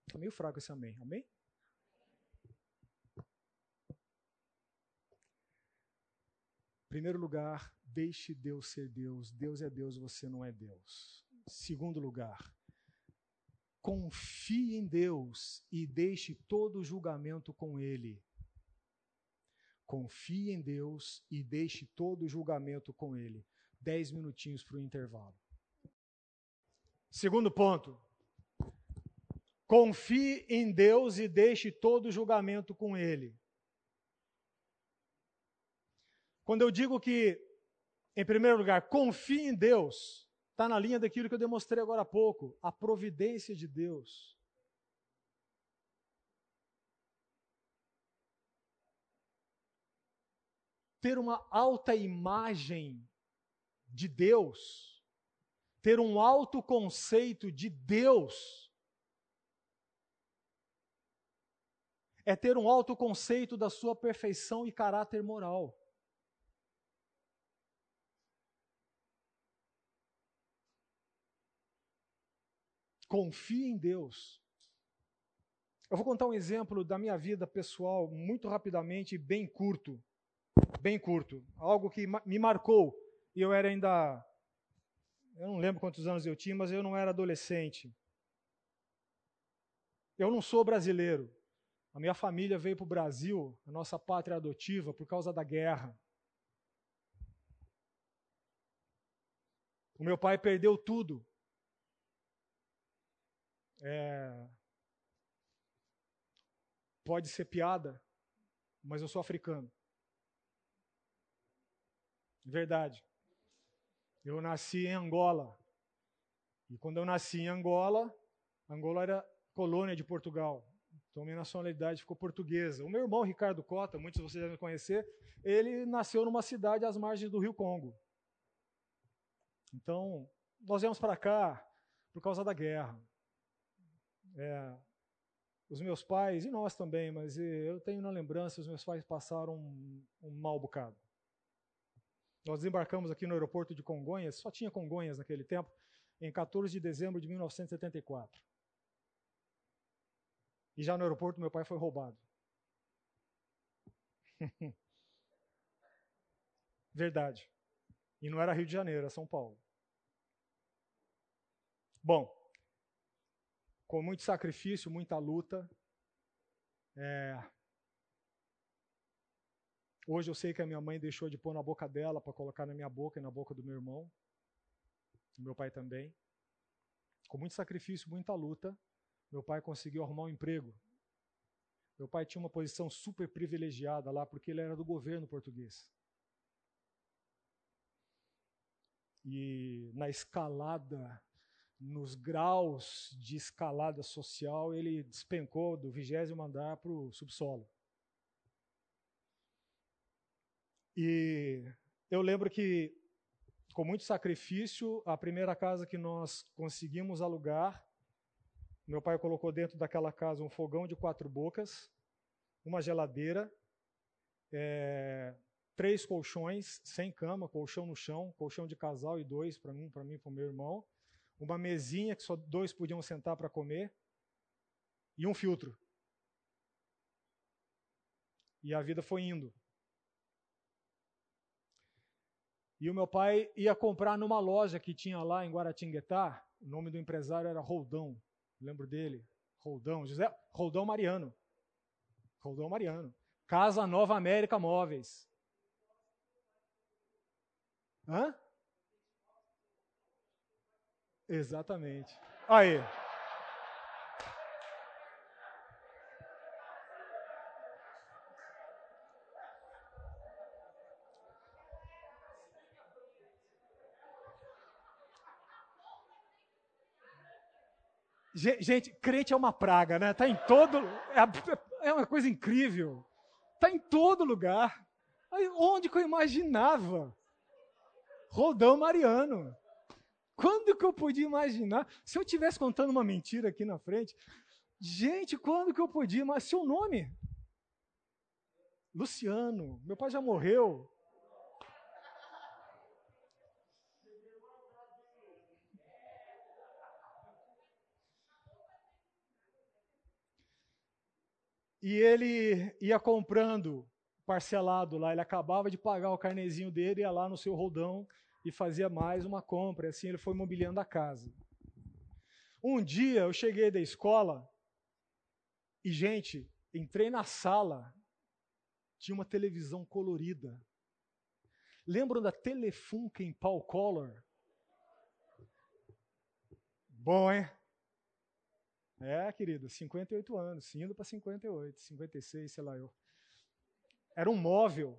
Está meio fraco esse amém. Amém? Primeiro lugar, deixe Deus ser Deus. Deus é Deus, você não é Deus. Segundo lugar, confie em Deus e deixe todo julgamento com Ele. Confie em Deus e deixe todo julgamento com Ele. Dez minutinhos para o intervalo. Segundo ponto. Confie em Deus e deixe todo julgamento com Ele. Quando eu digo que, em primeiro lugar, confie em Deus, está na linha daquilo que eu demonstrei agora há pouco, a providência de Deus. Ter uma alta imagem de Deus, ter um alto conceito de Deus, é ter um alto conceito da sua perfeição e caráter moral. Confie em Deus. Eu vou contar um exemplo da minha vida pessoal, muito rapidamente, bem curto. Bem curto. Algo que me marcou. E eu era ainda. Eu não lembro quantos anos eu tinha, mas eu não era adolescente. Eu não sou brasileiro. A minha família veio para o Brasil, a nossa pátria adotiva, por causa da guerra. O meu pai perdeu tudo é, pode ser piada, mas eu sou africano. Verdade. Eu nasci em Angola. E quando eu nasci em Angola, Angola era colônia de Portugal. Então minha nacionalidade ficou portuguesa. O meu irmão Ricardo Cota, muitos de vocês devem conhecer, ele nasceu numa cidade às margens do Rio Congo. Então, nós viemos para cá por causa da guerra. É, os meus pais, e nós também, mas eu tenho na lembrança, os meus pais passaram um, um mau bocado. Nós desembarcamos aqui no aeroporto de Congonhas, só tinha Congonhas naquele tempo, em 14 de dezembro de 1974. E já no aeroporto meu pai foi roubado. Verdade. E não era Rio de Janeiro, era São Paulo. Bom, com muito sacrifício, muita luta. É... Hoje eu sei que a minha mãe deixou de pôr na boca dela para colocar na minha boca e na boca do meu irmão, do meu pai também. Com muito sacrifício, muita luta, meu pai conseguiu arrumar um emprego. Meu pai tinha uma posição super privilegiada lá porque ele era do governo português. E na escalada nos graus de escalada social, ele despencou do vigésimo andar para o subsolo. E eu lembro que, com muito sacrifício, a primeira casa que nós conseguimos alugar, meu pai colocou dentro daquela casa um fogão de quatro bocas, uma geladeira, é, três colchões, sem cama, colchão no chão, colchão de casal e dois para mim, para mim, para o meu irmão uma mesinha que só dois podiam sentar para comer e um filtro. E a vida foi indo. E o meu pai ia comprar numa loja que tinha lá em Guaratinguetá. O nome do empresário era Roldão. Lembro dele? Roldão. José Roldão Mariano. Roldão Mariano. Casa Nova América Móveis. Hã? Exatamente. Aí. Gente, crente é uma praga, né? Tá em todo. É, é uma coisa incrível. Tá em todo lugar. Aí, onde que eu imaginava? Roldão Mariano. Quando que eu podia imaginar? Se eu tivesse contando uma mentira aqui na frente, gente, quando que eu podia? Mas seu nome? Luciano. Meu pai já morreu. E ele ia comprando parcelado lá, ele acabava de pagar o carnezinho dele, ia lá no seu roldão e fazia mais uma compra, assim ele foi mobiliando a casa. Um dia eu cheguei da escola e, gente, entrei na sala, tinha uma televisão colorida. Lembram da Telefunken Paul Color? Bom, hein? É, querido, 58 anos, indo para 58, 56, sei lá eu. Era um móvel.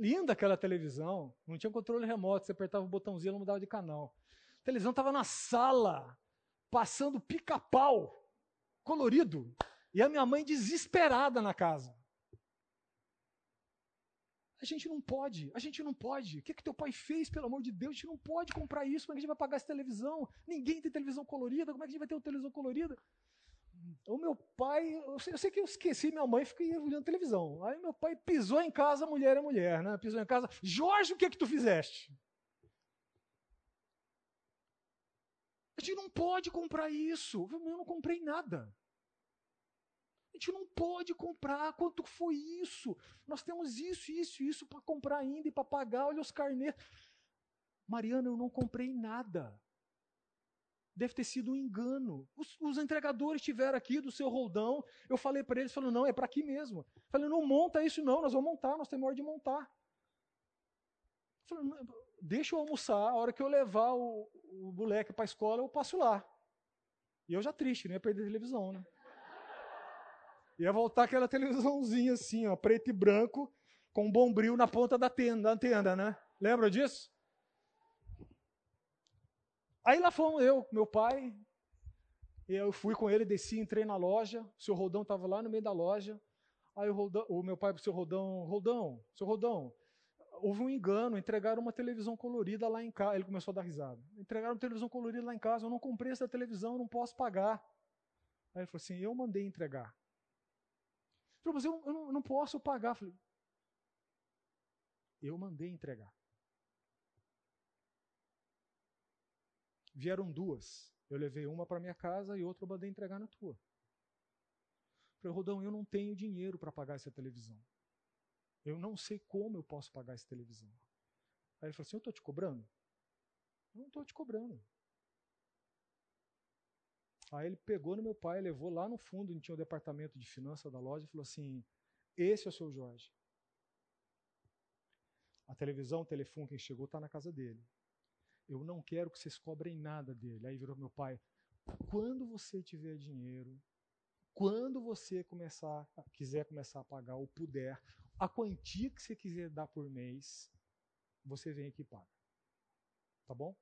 Linda aquela televisão. Não tinha controle remoto, você apertava o botãozinho e ela mudava de canal. A televisão estava na sala, passando pica-pau, colorido. E a minha mãe desesperada na casa. A gente não pode, a gente não pode. O que, que teu pai fez, pelo amor de Deus? A gente não pode comprar isso. Como é que a gente vai pagar essa televisão? Ninguém tem televisão colorida. Como é que a gente vai ter uma televisão colorida? O meu pai, eu sei, eu sei, que eu esqueci minha mãe, fiquei olhando televisão. Aí meu pai pisou em casa, mulher é mulher, né? Pisou em casa, Jorge, o que é que tu fizeste? A gente não pode comprar isso. Eu não comprei nada. A gente não pode comprar. Quanto foi isso? Nós temos isso, isso, isso para comprar ainda e para pagar. Olha os carnês. Mariana, eu não comprei nada. Deve ter sido um engano. Os, os entregadores estiveram aqui do seu roldão. Eu falei para eles, falando, não, é para aqui mesmo. Eu falei, não monta isso não, nós vamos montar, nós temos hora de montar. Eu falei, deixa eu almoçar, a hora que eu levar o, o moleque para a escola, eu passo lá. E eu já triste, não ia perder a televisão, né? Ia voltar aquela televisãozinha assim, ó, preto e branco, com um bombril na ponta da tenda, da tenda, né? Lembra disso? Aí lá fomos eu, meu pai, eu fui com ele, desci, entrei na loja, o seu Rodão estava lá no meio da loja, aí o, Rodão, o meu pai para o seu Rodão, Rodão, seu Rodão, houve um engano, entregaram uma televisão colorida lá em casa, ele começou a dar risada, entregaram uma televisão colorida lá em casa, eu não comprei essa televisão, não posso pagar. Aí ele falou assim, eu mandei entregar. Ele falou, mas eu, eu, não, eu não posso pagar. Eu falei, eu mandei entregar. Vieram duas. Eu levei uma para minha casa e outra eu mandei entregar na tua. Falei, Rodão, eu não tenho dinheiro para pagar essa televisão. Eu não sei como eu posso pagar essa televisão. Aí ele falou assim: Eu estou te cobrando? Eu não estou te cobrando. Aí ele pegou no meu pai, levou lá no fundo, onde tinha o departamento de finanças da loja, e falou assim: Esse é o seu Jorge. A televisão, o telefone, quem chegou, está na casa dele. Eu não quero que vocês cobrem nada dele. Aí virou meu pai. Quando você tiver dinheiro, quando você começar, quiser começar a pagar ou puder, a quantia que você quiser dar por mês, você vem aqui e paga. Tá bom?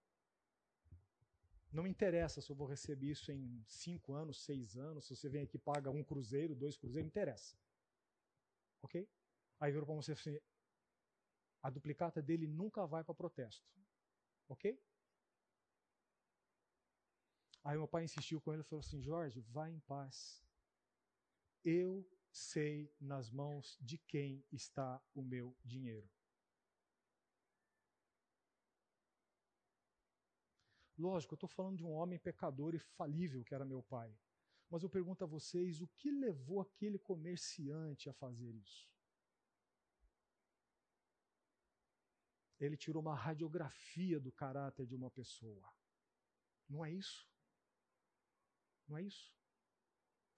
Não me interessa se eu vou receber isso em cinco anos, seis anos, se você vem aqui e paga um cruzeiro, dois cruzeiros, não interessa. Ok? Aí virou para você assim, a duplicata dele nunca vai para protesto. Ok? Aí meu pai insistiu com ele e falou assim: Jorge, vá em paz. Eu sei nas mãos de quem está o meu dinheiro. Lógico, eu estou falando de um homem pecador e falível que era meu pai. Mas eu pergunto a vocês: o que levou aquele comerciante a fazer isso? Ele tirou uma radiografia do caráter de uma pessoa. Não é isso? Não é isso?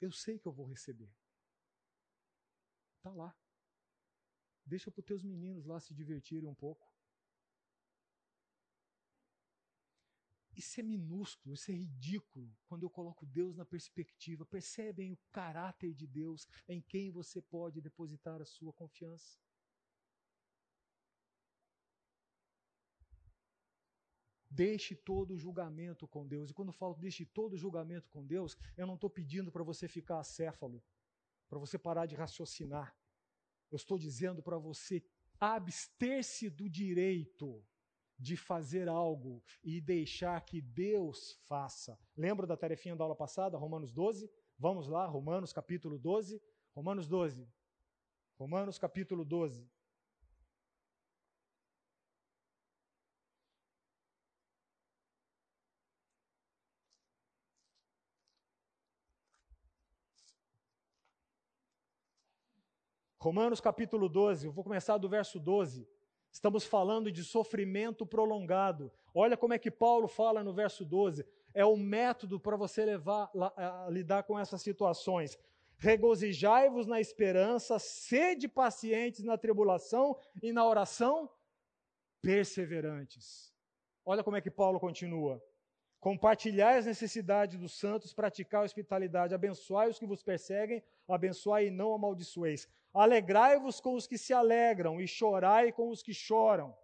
Eu sei que eu vou receber. Está lá. Deixa para os teus meninos lá se divertirem um pouco. Isso é minúsculo, isso é ridículo quando eu coloco Deus na perspectiva. Percebem o caráter de Deus em quem você pode depositar a sua confiança. Deixe todo julgamento com Deus. E quando eu falo deixe todo julgamento com Deus, eu não estou pedindo para você ficar acéfalo, para você parar de raciocinar. Eu estou dizendo para você abster-se do direito de fazer algo e deixar que Deus faça. Lembra da tarefinha da aula passada, Romanos 12? Vamos lá, Romanos capítulo 12. Romanos 12. Romanos capítulo 12. Romanos capítulo 12, eu vou começar do verso 12. Estamos falando de sofrimento prolongado. Olha como é que Paulo fala no verso 12. É o método para você levar, a, lidar com essas situações. Regozijai-vos na esperança, sede pacientes na tribulação e na oração perseverantes. Olha como é que Paulo continua. Compartilhai as necessidades dos santos, praticar a hospitalidade, abençoai os que vos perseguem, abençoai e não amaldiçoeis. Alegrai-vos com os que se alegram e chorai com os que choram.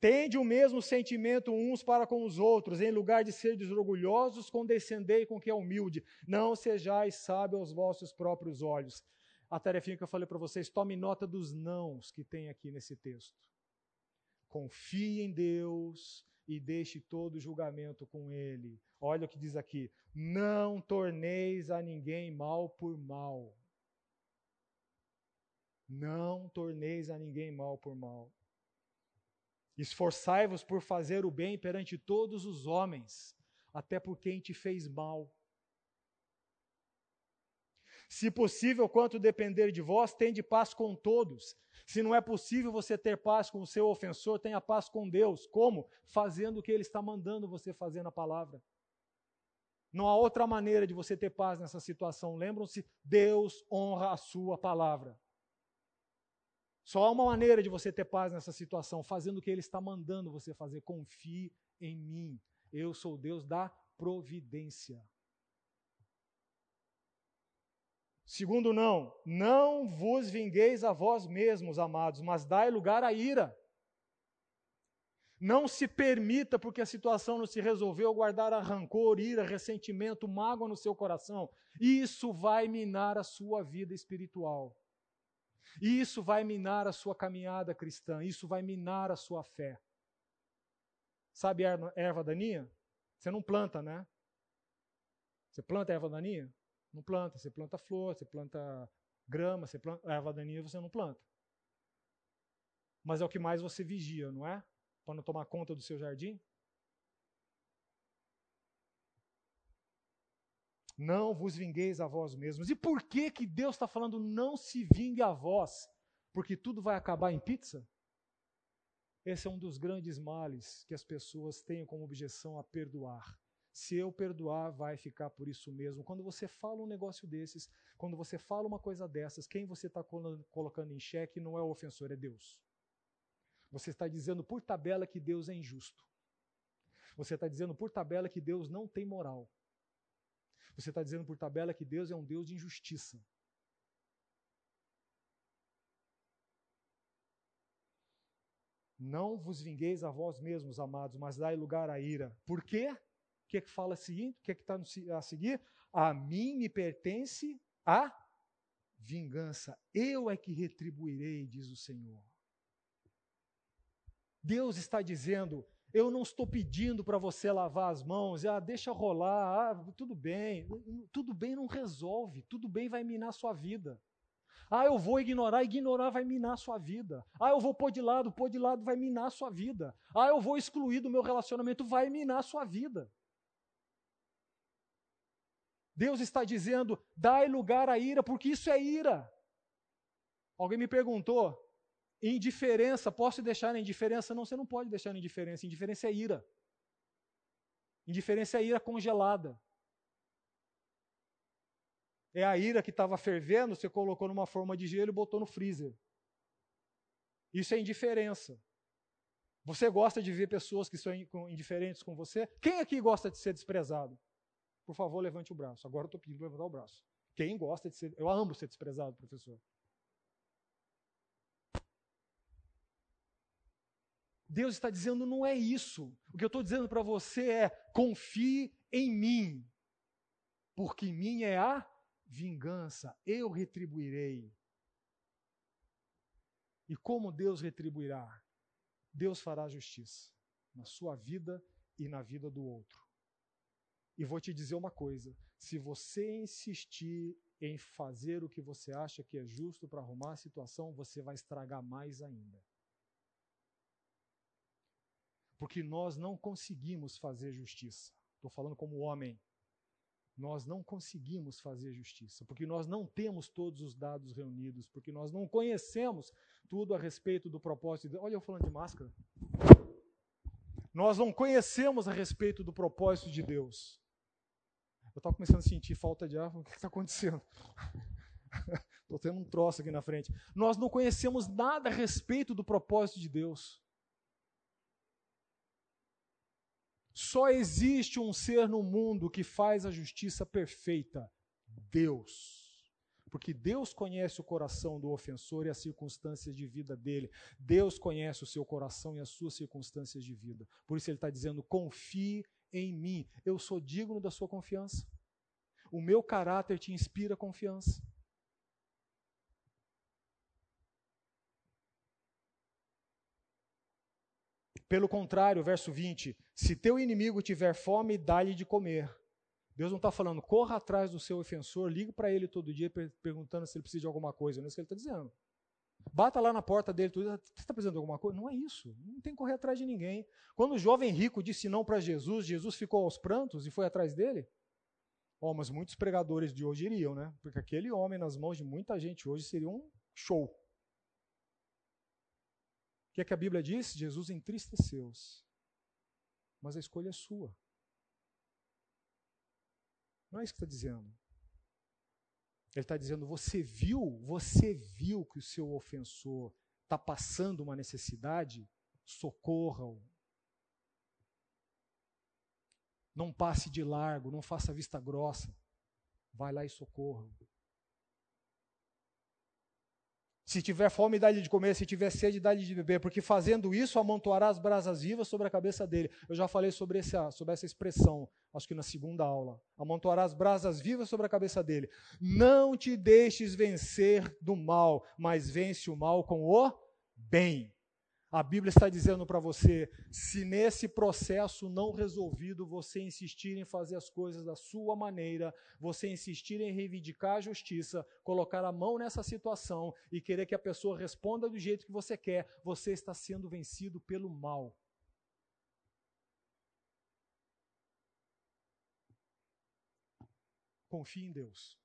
Tende o mesmo sentimento uns para com os outros, em lugar de serdes orgulhosos, condescendei com quem é humilde. Não sejais sábios aos vossos próprios olhos. A tarefinha que eu falei para vocês, tome nota dos nãos que tem aqui nesse texto. Confie em Deus e deixe todo julgamento com Ele. Olha o que diz aqui: não torneis a ninguém mal por mal. Não torneis a ninguém mal por mal. Esforçai-vos por fazer o bem perante todos os homens, até por quem te fez mal. Se possível, quanto depender de vós, tende paz com todos. Se não é possível você ter paz com o seu ofensor, tenha paz com Deus. Como? Fazendo o que Ele está mandando você fazer na palavra. Não há outra maneira de você ter paz nessa situação. Lembram-se, Deus honra a sua palavra. Só há uma maneira de você ter paz nessa situação, fazendo o que Ele está mandando você fazer. Confie em mim. Eu sou o Deus da providência. Segundo, não, não vos vingueis a vós mesmos, amados, mas dai lugar à ira. Não se permita, porque a situação não se resolveu, guardar rancor, ira, ressentimento, mágoa no seu coração. Isso vai minar a sua vida espiritual. E isso vai minar a sua caminhada cristã, isso vai minar a sua fé. Sabe erva daninha? Você não planta, né? Você planta erva daninha? Não planta. Você planta flor, você planta grama, você planta erva daninha, você não planta. Mas é o que mais você vigia, não é? Para não tomar conta do seu jardim? Não vos vingueis a vós mesmos. E por que que Deus está falando não se vingue a vós? Porque tudo vai acabar em pizza? Esse é um dos grandes males que as pessoas têm como objeção a perdoar. Se eu perdoar, vai ficar por isso mesmo. Quando você fala um negócio desses, quando você fala uma coisa dessas, quem você está colocando em xeque não é o ofensor, é Deus. Você está dizendo por tabela que Deus é injusto. Você está dizendo por tabela que Deus não tem moral. Você está dizendo por tabela que Deus é um Deus de injustiça. Não vos vingueis a vós mesmos, amados, mas dai lugar à ira. Por quê? O que é que fala a seguir? O que é que está a seguir? A mim me pertence a vingança. Eu é que retribuirei, diz o Senhor. Deus está dizendo: eu não estou pedindo para você lavar as mãos, ah, deixa rolar, ah, tudo bem. Tudo bem não resolve, tudo bem vai minar a sua vida. Ah, eu vou ignorar, ignorar vai minar a sua vida. Ah, eu vou pôr de lado, pôr de lado vai minar a sua vida. Ah, eu vou excluir do meu relacionamento, vai minar a sua vida. Deus está dizendo: dai lugar à ira, porque isso é ira. Alguém me perguntou, Indiferença, posso deixar na indiferença? Não, você não pode deixar na indiferença. Indiferença é ira. Indiferença é ira congelada. É a ira que estava fervendo, você colocou numa forma de gelo e botou no freezer. Isso é indiferença. Você gosta de ver pessoas que são indiferentes com você? Quem aqui gosta de ser desprezado? Por favor, levante o braço. Agora eu estou pedindo para levantar o braço. Quem gosta de ser. Eu amo ser desprezado, professor. Deus está dizendo não é isso. O que eu estou dizendo para você é: confie em mim, porque minha é a vingança, eu retribuirei. E como Deus retribuirá? Deus fará justiça na sua vida e na vida do outro. E vou te dizer uma coisa: se você insistir em fazer o que você acha que é justo para arrumar a situação, você vai estragar mais ainda. Porque nós não conseguimos fazer justiça. Estou falando como homem. Nós não conseguimos fazer justiça, porque nós não temos todos os dados reunidos, porque nós não conhecemos tudo a respeito do propósito de. Olha eu falando de máscara. Nós não conhecemos a respeito do propósito de Deus. Eu estava começando a sentir falta de ar. O que está acontecendo? Estou tendo um troço aqui na frente. Nós não conhecemos nada a respeito do propósito de Deus. Só existe um ser no mundo que faz a justiça perfeita: Deus. Porque Deus conhece o coração do ofensor e as circunstâncias de vida dele. Deus conhece o seu coração e as suas circunstâncias de vida. Por isso ele está dizendo: confie em mim. Eu sou digno da sua confiança. O meu caráter te inspira confiança. Pelo contrário, verso 20: se teu inimigo tiver fome, dá-lhe de comer. Deus não está falando, corra atrás do seu ofensor, ligue para ele todo dia perguntando se ele precisa de alguma coisa. Não é isso que ele está dizendo. Bata lá na porta dele, tudo, você está precisando de alguma coisa? Não é isso. Não tem que correr atrás de ninguém. Quando o jovem rico disse não para Jesus, Jesus ficou aos prantos e foi atrás dele. Oh, mas muitos pregadores de hoje iriam, né? Porque aquele homem nas mãos de muita gente hoje seria um show que é que a Bíblia diz? Jesus entristeceu-se. Mas a escolha é sua. Não é isso que está dizendo. Ele está dizendo: você viu, você viu que o seu ofensor está passando uma necessidade? Socorra-o. Não passe de largo, não faça vista grossa. Vai lá e socorra-o. Se tiver fome, dá-lhe de comer, se tiver sede, dá-lhe de beber, porque fazendo isso amontoará as brasas vivas sobre a cabeça dele. Eu já falei sobre essa, sobre essa expressão, acho que na segunda aula. Amontoará as brasas vivas sobre a cabeça dele. Não te deixes vencer do mal, mas vence o mal com o bem. A Bíblia está dizendo para você: se nesse processo não resolvido você insistir em fazer as coisas da sua maneira, você insistir em reivindicar a justiça, colocar a mão nessa situação e querer que a pessoa responda do jeito que você quer, você está sendo vencido pelo mal. Confie em Deus.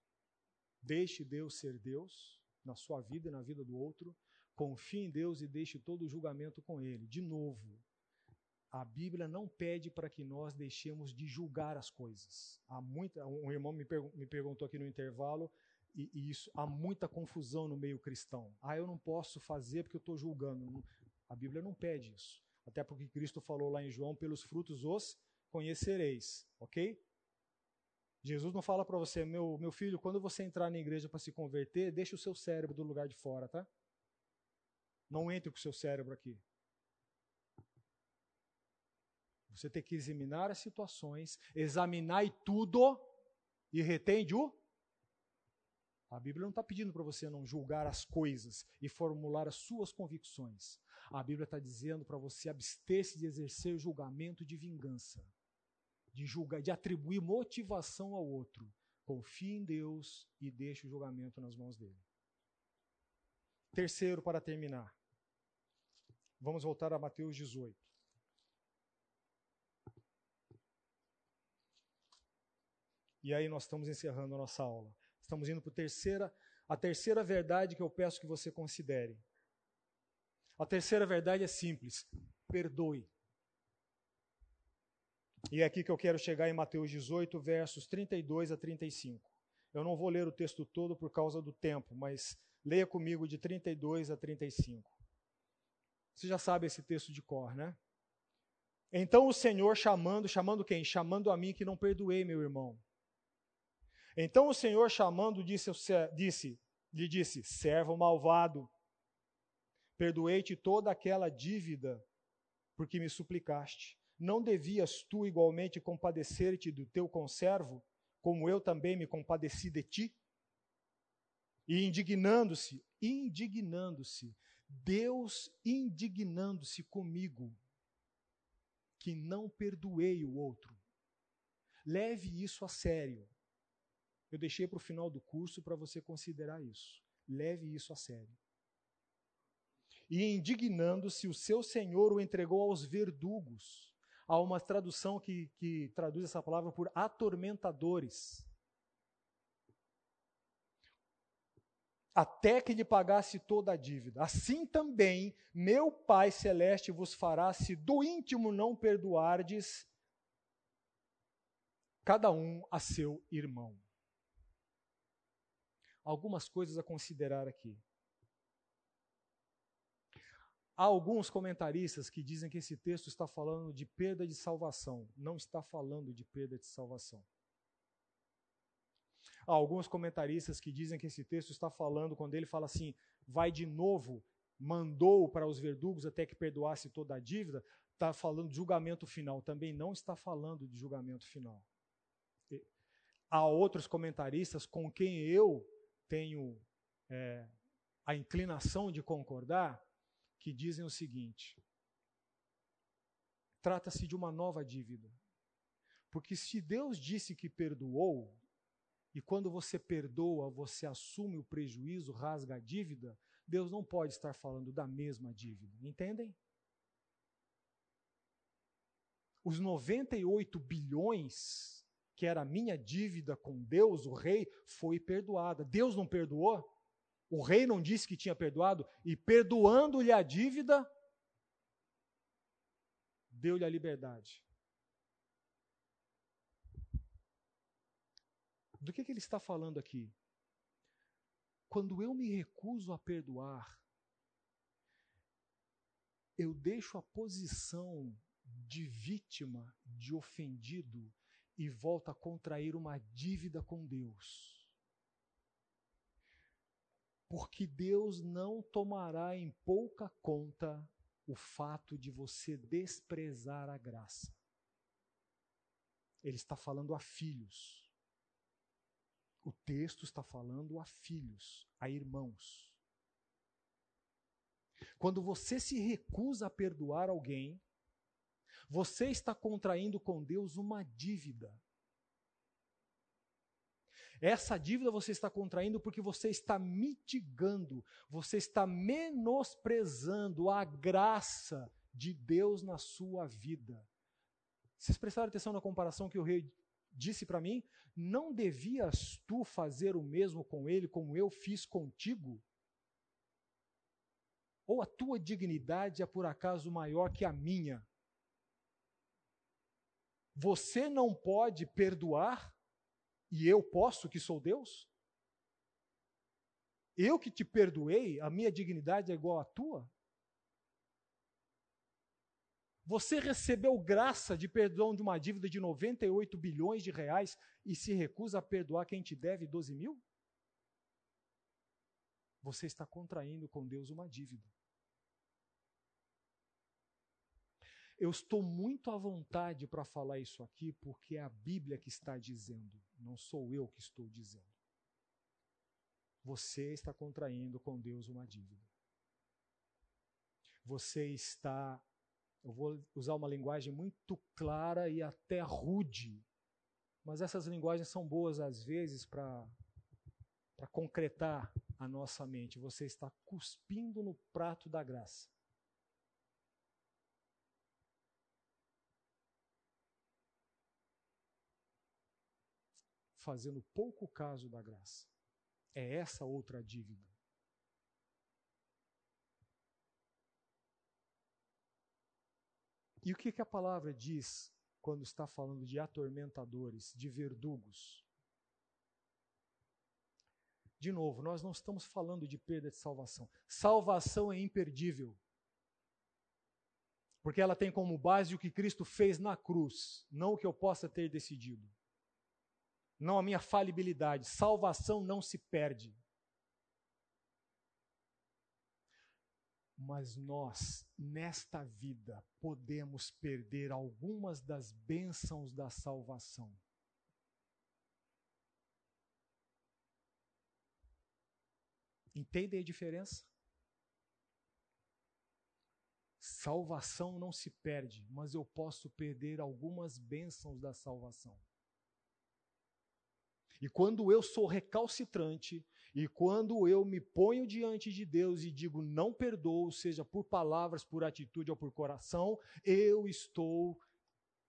Deixe Deus ser Deus na sua vida e na vida do outro Confie em Deus e deixe todo o julgamento com Ele. De novo, a Bíblia não pede para que nós deixemos de julgar as coisas. Há muita, um irmão me, me perguntou aqui no intervalo, e, e, isso há muita confusão no meio cristão. Ah, eu não posso fazer porque eu estou julgando. A Bíblia não pede isso. Até porque Cristo falou lá em João: pelos frutos os conhecereis. Ok? Jesus não fala para você, meu, meu filho, quando você entrar na igreja para se converter, deixe o seu cérebro do lugar de fora, tá? Não entre com o seu cérebro aqui. Você tem que examinar as situações, examinar tudo e retende o. A Bíblia não está pedindo para você não julgar as coisas e formular as suas convicções. A Bíblia está dizendo para você abster-se de exercer julgamento de vingança, de julgar, de atribuir motivação ao outro. Confie em Deus e deixe o julgamento nas mãos dele. Terceiro, para terminar, Vamos voltar a Mateus 18. E aí nós estamos encerrando a nossa aula. Estamos indo para a terceira, a terceira verdade que eu peço que você considere. A terceira verdade é simples: perdoe. E é aqui que eu quero chegar em Mateus 18, versos 32 a 35. Eu não vou ler o texto todo por causa do tempo, mas leia comigo de 32 a 35. Você já sabe esse texto de cor, né? Então o Senhor chamando, chamando quem? Chamando a mim que não perdoei, meu irmão. Então o Senhor chamando disse, disse lhe disse: servo malvado, perdoei-te toda aquela dívida porque me suplicaste. Não devias tu igualmente compadecer-te do teu conservo, como eu também me compadeci de ti? E indignando-se, indignando-se, Deus indignando-se comigo, que não perdoei o outro. Leve isso a sério. Eu deixei para o final do curso para você considerar isso. Leve isso a sério. E indignando-se, o seu senhor o entregou aos verdugos. Há uma tradução que, que traduz essa palavra por atormentadores. Até que lhe pagasse toda a dívida. Assim também, meu Pai Celeste vos fará, se do íntimo não perdoardes, cada um a seu irmão algumas coisas a considerar aqui. Há alguns comentaristas que dizem que esse texto está falando de perda de salvação, não está falando de perda de salvação. Há alguns comentaristas que dizem que esse texto está falando, quando ele fala assim, vai de novo, mandou para os verdugos até que perdoasse toda a dívida, está falando de julgamento final. Também não está falando de julgamento final. Há outros comentaristas com quem eu tenho é, a inclinação de concordar, que dizem o seguinte: trata-se de uma nova dívida. Porque se Deus disse que perdoou, e quando você perdoa, você assume o prejuízo, rasga a dívida, Deus não pode estar falando da mesma dívida. Entendem? Os 98 bilhões que era a minha dívida com Deus, o rei, foi perdoada. Deus não perdoou? O rei não disse que tinha perdoado? E perdoando-lhe a dívida, deu-lhe a liberdade. Do que, que ele está falando aqui? Quando eu me recuso a perdoar, eu deixo a posição de vítima, de ofendido, e volta a contrair uma dívida com Deus. Porque Deus não tomará em pouca conta o fato de você desprezar a graça. Ele está falando a filhos. O texto está falando a filhos, a irmãos. Quando você se recusa a perdoar alguém, você está contraindo com Deus uma dívida. Essa dívida você está contraindo porque você está mitigando, você está menosprezando a graça de Deus na sua vida. Vocês prestaram atenção na comparação que o rei disse para mim? Não devias tu fazer o mesmo com ele como eu fiz contigo? Ou a tua dignidade é por acaso maior que a minha? Você não pode perdoar e eu posso, que sou Deus? Eu que te perdoei, a minha dignidade é igual à tua? Você recebeu graça de perdão de uma dívida de 98 bilhões de reais e se recusa a perdoar quem te deve 12 mil? Você está contraindo com Deus uma dívida. Eu estou muito à vontade para falar isso aqui, porque é a Bíblia que está dizendo, não sou eu que estou dizendo. Você está contraindo com Deus uma dívida. Você está, eu vou usar uma linguagem muito clara e até rude, mas essas linguagens são boas às vezes para concretar a nossa mente. Você está cuspindo no prato da graça. fazendo pouco caso da graça. É essa outra dívida. E o que, que a palavra diz quando está falando de atormentadores, de verdugos? De novo, nós não estamos falando de perda de salvação. Salvação é imperdível. Porque ela tem como base o que Cristo fez na cruz, não o que eu possa ter decidido não a minha falibilidade. Salvação não se perde. Mas nós, nesta vida, podemos perder algumas das bênçãos da salvação. Entendem a diferença? Salvação não se perde, mas eu posso perder algumas bênçãos da salvação. E quando eu sou recalcitrante, e quando eu me ponho diante de Deus e digo não perdoo, seja por palavras, por atitude ou por coração, eu estou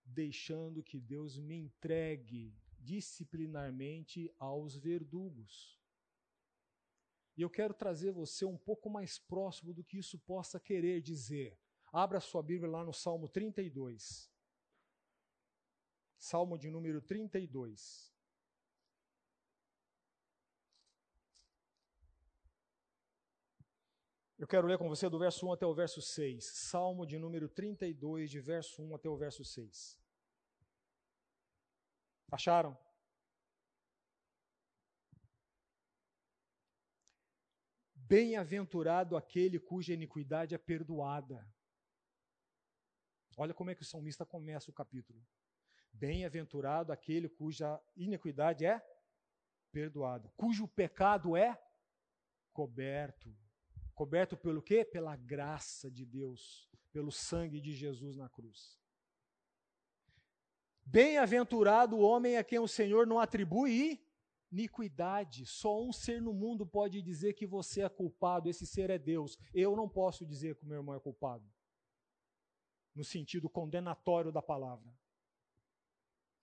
deixando que Deus me entregue disciplinarmente aos verdugos. E eu quero trazer você um pouco mais próximo do que isso possa querer dizer. Abra sua Bíblia lá no Salmo 32. Salmo de número 32. Eu quero ler com você do verso 1 até o verso 6. Salmo de número 32, de verso 1 até o verso 6. Acharam? Bem-aventurado aquele cuja iniquidade é perdoada Olha como é que o salmista começa o capítulo. Bem-aventurado aquele cuja iniquidade é perdoada, cujo pecado é coberto. Coberto pelo quê? Pela graça de Deus, pelo sangue de Jesus na cruz. Bem-aventurado o homem a quem o Senhor não atribui iniquidade. Só um ser no mundo pode dizer que você é culpado, esse ser é Deus. Eu não posso dizer que o meu irmão é culpado no sentido condenatório da palavra.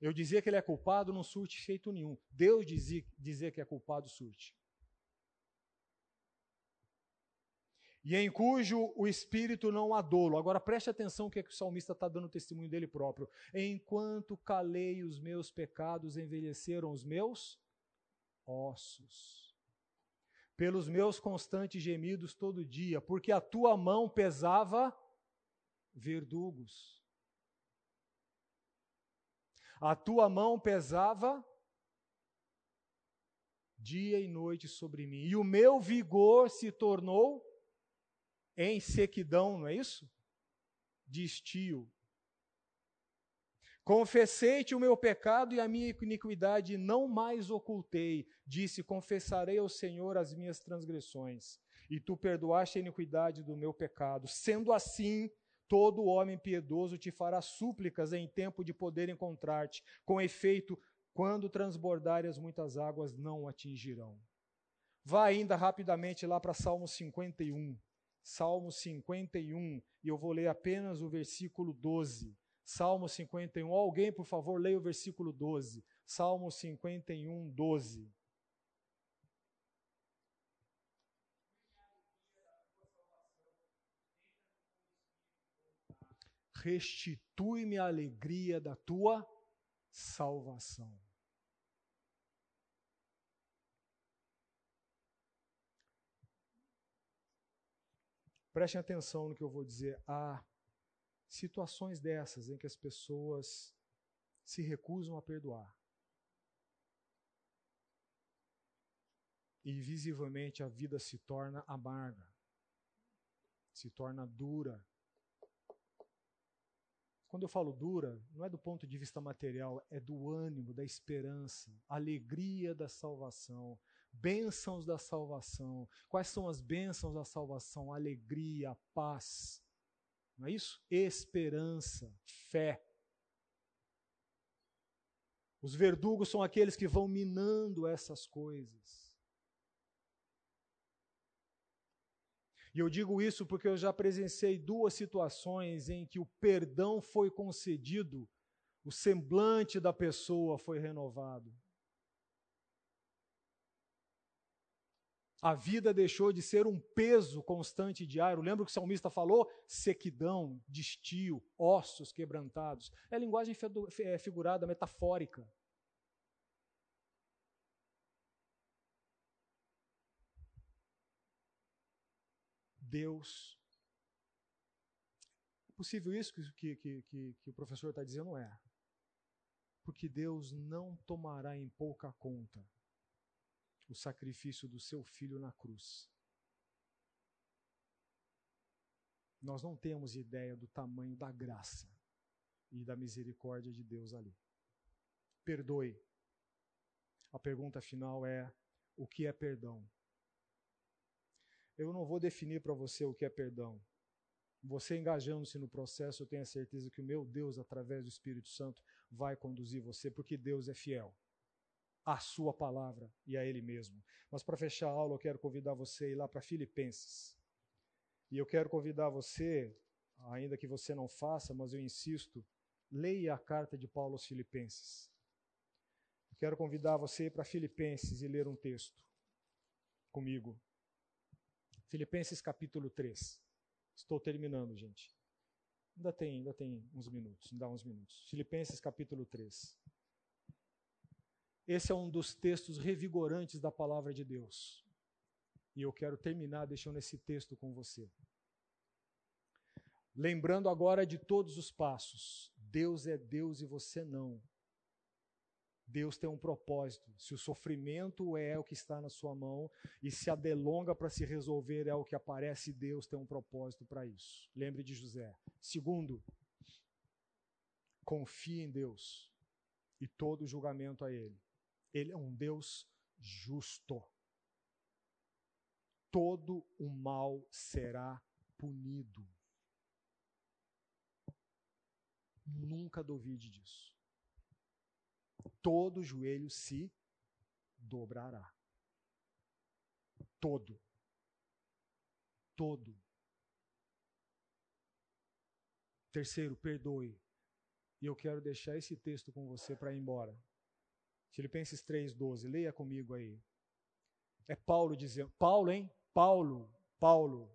Eu dizer que ele é culpado não surte efeito nenhum. Deus dizer, dizer que é culpado surte. E em cujo o espírito não há dolo. Agora preste atenção que, é que o salmista está dando testemunho dele próprio. Enquanto calei os meus pecados, envelheceram os meus ossos. Pelos meus constantes gemidos todo dia, porque a tua mão pesava verdugos. A tua mão pesava dia e noite sobre mim, e o meu vigor se tornou em sequidão, não é isso? De estio. Confessei-te o meu pecado e a minha iniquidade não mais ocultei. Disse: Confessarei ao Senhor as minhas transgressões, e tu perdoaste a iniquidade do meu pecado. Sendo assim, Todo homem piedoso te fará súplicas em tempo de poder encontrar-te. Com efeito, quando transbordarem as muitas águas, não atingirão. Vá ainda rapidamente lá para Salmo 51. Salmo 51, e eu vou ler apenas o versículo 12. Salmo 51. Alguém, por favor, leia o versículo 12. Salmo 51, 12. restitui-me a alegria da tua salvação. Prestem atenção no que eu vou dizer. Há situações dessas em que as pessoas se recusam a perdoar. E visivelmente a vida se torna amarga, se torna dura, quando eu falo dura, não é do ponto de vista material, é do ânimo, da esperança, alegria da salvação, bênçãos da salvação. Quais são as bênçãos da salvação? Alegria, paz. Não é isso? Esperança, fé. Os verdugos são aqueles que vão minando essas coisas. E eu digo isso porque eu já presenciei duas situações em que o perdão foi concedido, o semblante da pessoa foi renovado. A vida deixou de ser um peso constante diário. Lembra o que o salmista falou? Sequidão, destio, ossos quebrantados. É linguagem é figurada, metafórica. Deus. É possível isso que, que, que, que o professor está dizendo? É. Porque Deus não tomará em pouca conta o sacrifício do seu filho na cruz. Nós não temos ideia do tamanho da graça e da misericórdia de Deus ali. Perdoe. A pergunta final é: o que é perdão? Eu não vou definir para você o que é perdão. Você engajando-se no processo, eu tenho a certeza que o meu Deus, através do Espírito Santo, vai conduzir você, porque Deus é fiel à sua palavra e a Ele mesmo. Mas para fechar a aula, eu quero convidar você a ir lá para Filipenses. E eu quero convidar você, ainda que você não faça, mas eu insisto, leia a carta de Paulo aos Filipenses. Eu quero convidar você para Filipenses e ler um texto comigo. Filipenses capítulo 3. Estou terminando, gente. Ainda tem, ainda tem uns minutos, ainda uns minutos. Filipenses capítulo 3. Esse é um dos textos revigorantes da palavra de Deus. E eu quero terminar deixando esse texto com você. Lembrando agora de todos os passos. Deus é Deus e você não. Deus tem um propósito. Se o sofrimento é o que está na sua mão e se a delonga para se resolver é o que aparece, Deus tem um propósito para isso. Lembre de José. Segundo, confie em Deus e todo julgamento a Ele. Ele é um Deus justo. Todo o mal será punido. Nunca duvide disso todo joelho se dobrará. Todo. Todo. Terceiro, perdoe. E eu quero deixar esse texto com você para ir embora. Filipenses 3,12. Leia comigo aí. É Paulo dizendo. Paulo, hein? Paulo. Paulo.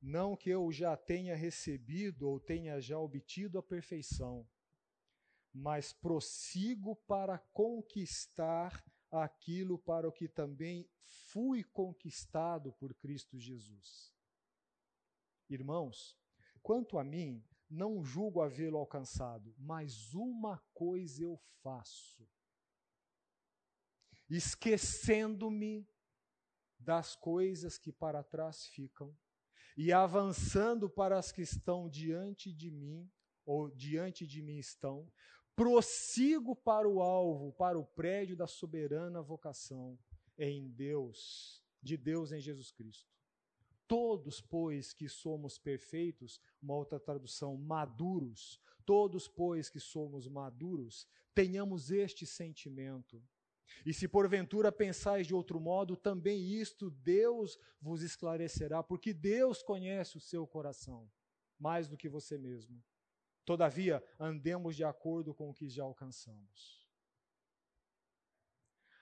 Não que eu já tenha recebido ou tenha já obtido a perfeição mas prossigo para conquistar aquilo para o que também fui conquistado por Cristo Jesus. Irmãos, quanto a mim, não julgo havê-lo alcançado, mas uma coisa eu faço. Esquecendo-me das coisas que para trás ficam e avançando para as que estão diante de mim, ou diante de mim estão, prossigo para o alvo, para o prédio da soberana vocação em Deus, de Deus em Jesus Cristo. Todos, pois, que somos perfeitos, uma outra tradução, maduros, todos, pois, que somos maduros, tenhamos este sentimento. E se porventura pensais de outro modo, também isto Deus vos esclarecerá, porque Deus conhece o seu coração, mais do que você mesmo. Todavia, andemos de acordo com o que já alcançamos.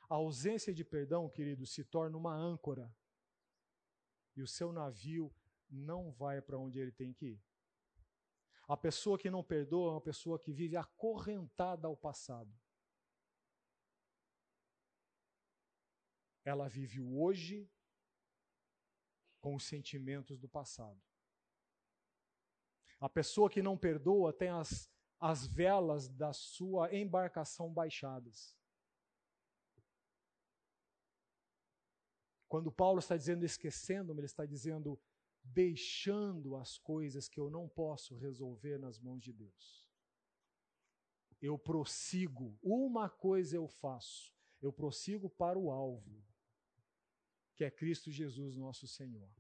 A ausência de perdão, querido, se torna uma âncora. E o seu navio não vai para onde ele tem que ir. A pessoa que não perdoa é uma pessoa que vive acorrentada ao passado. Ela vive hoje com os sentimentos do passado. A pessoa que não perdoa tem as, as velas da sua embarcação baixadas. Quando Paulo está dizendo esquecendo-me, ele está dizendo deixando as coisas que eu não posso resolver nas mãos de Deus. Eu prossigo, uma coisa eu faço, eu prossigo para o alvo, que é Cristo Jesus, nosso Senhor.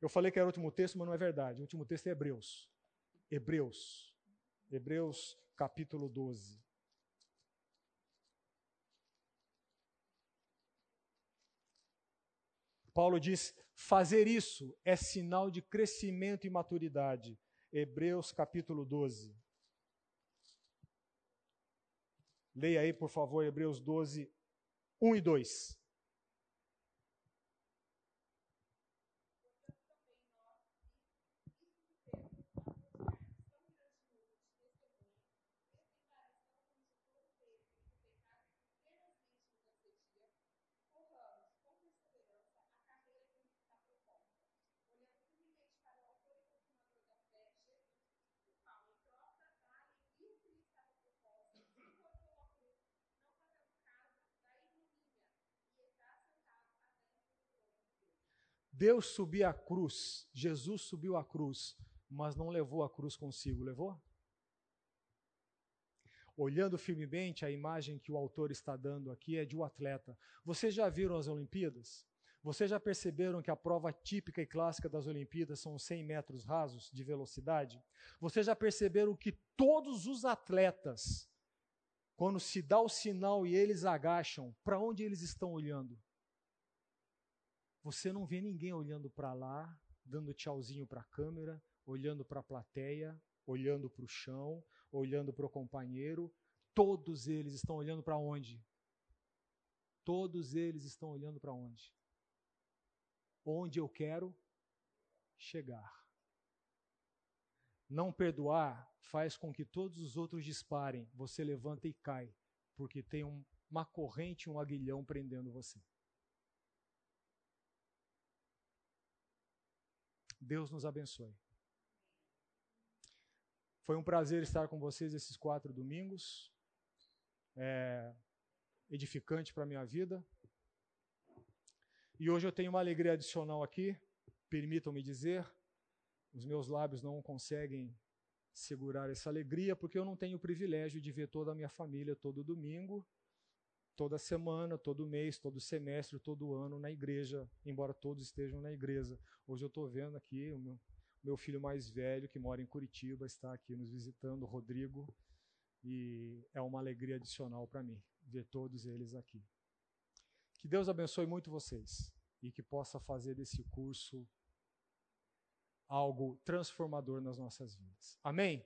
Eu falei que era o último texto, mas não é verdade. O último texto é Hebreus. Hebreus. Hebreus, capítulo 12. Paulo diz: fazer isso é sinal de crescimento e maturidade. Hebreus capítulo 12. Leia aí, por favor, Hebreus 12, 1 e 2. Deus subiu a cruz, Jesus subiu a cruz, mas não levou a cruz consigo, levou? Olhando firmemente, a imagem que o autor está dando aqui é de um atleta. Vocês já viram as Olimpíadas? Vocês já perceberam que a prova típica e clássica das Olimpíadas são 100 metros rasos de velocidade? Vocês já perceberam que todos os atletas, quando se dá o sinal e eles agacham, para onde eles estão olhando? Você não vê ninguém olhando para lá, dando tchauzinho para a câmera, olhando para a plateia, olhando para o chão, olhando para o companheiro. Todos eles estão olhando para onde? Todos eles estão olhando para onde? Onde eu quero chegar. Não perdoar faz com que todos os outros disparem, você levanta e cai, porque tem um, uma corrente, um aguilhão prendendo você. Deus nos abençoe. Foi um prazer estar com vocês esses quatro domingos. É edificante para a minha vida. E hoje eu tenho uma alegria adicional aqui, permitam-me dizer. Os meus lábios não conseguem segurar essa alegria, porque eu não tenho o privilégio de ver toda a minha família todo domingo, toda semana, todo mês, todo semestre, todo ano na igreja, embora todos estejam na igreja. Hoje eu estou vendo aqui o meu, meu filho mais velho, que mora em Curitiba, está aqui nos visitando, Rodrigo, e é uma alegria adicional para mim ver todos eles aqui. Que Deus abençoe muito vocês e que possa fazer desse curso algo transformador nas nossas vidas. Amém?